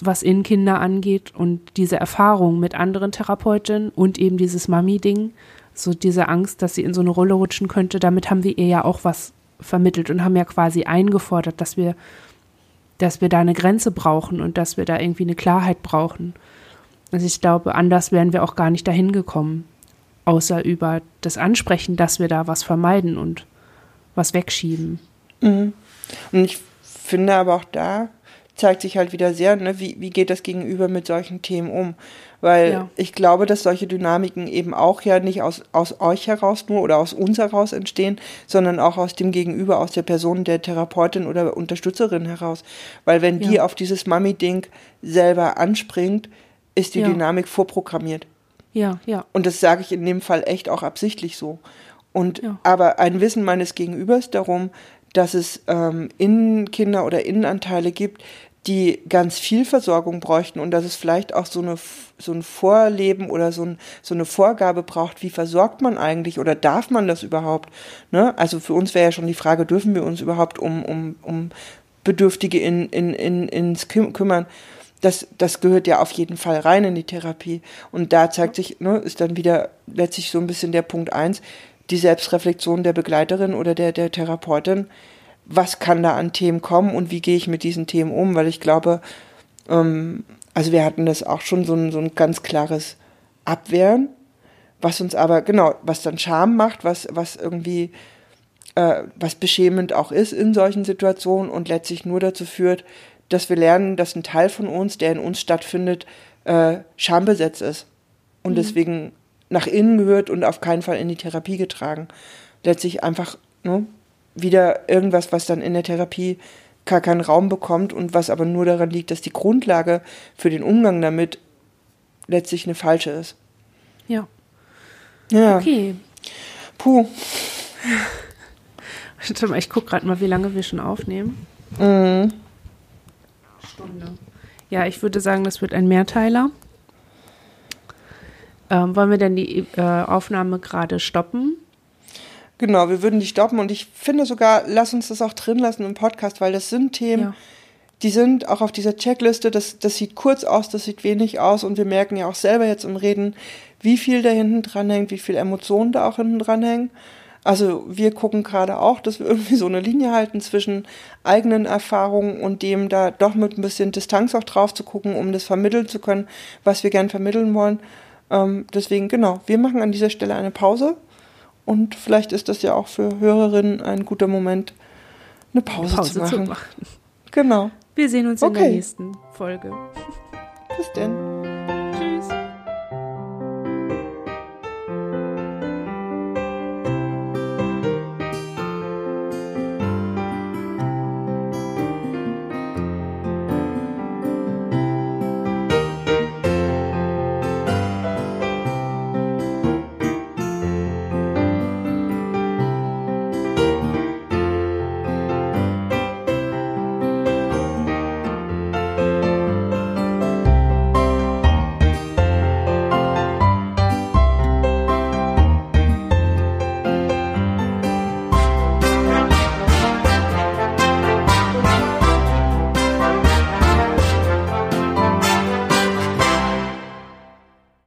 was Innenkinder angeht und diese Erfahrung mit anderen Therapeutinnen und eben dieses Mami-Ding, so diese Angst, dass sie in so eine Rolle rutschen könnte, damit haben wir ihr ja auch was vermittelt und haben ja quasi eingefordert, dass wir dass wir da eine Grenze brauchen und dass wir da irgendwie eine Klarheit brauchen. Also ich glaube, anders wären wir auch gar nicht dahin gekommen, außer über das Ansprechen, dass wir da was vermeiden und was wegschieben. Mhm. Und ich finde aber auch da zeigt sich halt wieder sehr, ne, wie, wie geht das Gegenüber mit solchen Themen um. Weil ja. ich glaube, dass solche Dynamiken eben auch ja nicht aus, aus euch heraus nur oder aus uns heraus entstehen, sondern auch aus dem Gegenüber, aus der Person der Therapeutin oder Unterstützerin heraus. Weil wenn ja. die auf dieses Mami-Ding selber anspringt, ist die ja. Dynamik vorprogrammiert. Ja, ja. Und das sage ich in dem Fall echt auch absichtlich so. Und aber ein Wissen meines Gegenübers darum, dass es ähm, Innenkinder oder Innenanteile gibt, die ganz viel Versorgung bräuchten und dass es vielleicht auch so, eine, so ein Vorleben oder so, ein, so eine Vorgabe braucht, wie versorgt man eigentlich oder darf man das überhaupt? Ne? Also für uns wäre ja schon die Frage, dürfen wir uns überhaupt um, um, um Bedürftige in, in, in, ins kümmern? Das, das gehört ja auf jeden Fall rein in die Therapie. Und da zeigt sich, ne, ist dann wieder letztlich so ein bisschen der Punkt eins, die Selbstreflexion der Begleiterin oder der, der Therapeutin. Was kann da an Themen kommen und wie gehe ich mit diesen Themen um, weil ich glaube, ähm, also wir hatten das auch schon so ein, so ein ganz klares Abwehren, was uns aber, genau, was dann Scham macht, was, was irgendwie, äh, was beschämend auch ist in solchen Situationen und letztlich nur dazu führt, dass wir lernen, dass ein Teil von uns, der in uns stattfindet, äh, schambesetzt ist. Und mhm. deswegen nach innen gehört und auf keinen Fall in die Therapie getragen. Letztlich einfach ne, wieder irgendwas, was dann in der Therapie gar keinen Raum bekommt und was aber nur daran liegt, dass die Grundlage für den Umgang damit letztlich eine falsche ist. Ja. Ja. Okay. Puh. Warte mal, ich gucke gerade mal, wie lange wir schon aufnehmen. Mhm. Stunde. Ja, ich würde sagen, das wird ein Mehrteiler. Ähm, wollen wir denn die äh, Aufnahme gerade stoppen? Genau, wir würden die stoppen und ich finde sogar, lass uns das auch drin lassen im Podcast, weil das sind Themen, ja. die sind auch auf dieser Checkliste, das, das sieht kurz aus, das sieht wenig aus und wir merken ja auch selber jetzt im Reden, wie viel da hinten dran hängt, wie viel Emotionen da auch hinten dran hängen. Also wir gucken gerade auch, dass wir irgendwie so eine Linie halten zwischen eigenen Erfahrungen und dem da doch mit ein bisschen Distanz auch drauf zu gucken, um das vermitteln zu können, was wir gern vermitteln wollen. Ähm, deswegen, genau, wir machen an dieser Stelle eine Pause und vielleicht ist das ja auch für Hörerinnen ein guter Moment, eine Pause, Pause zu, machen. zu, machen. Genau. Wir sehen uns okay. in der nächsten Folge. Bis denn.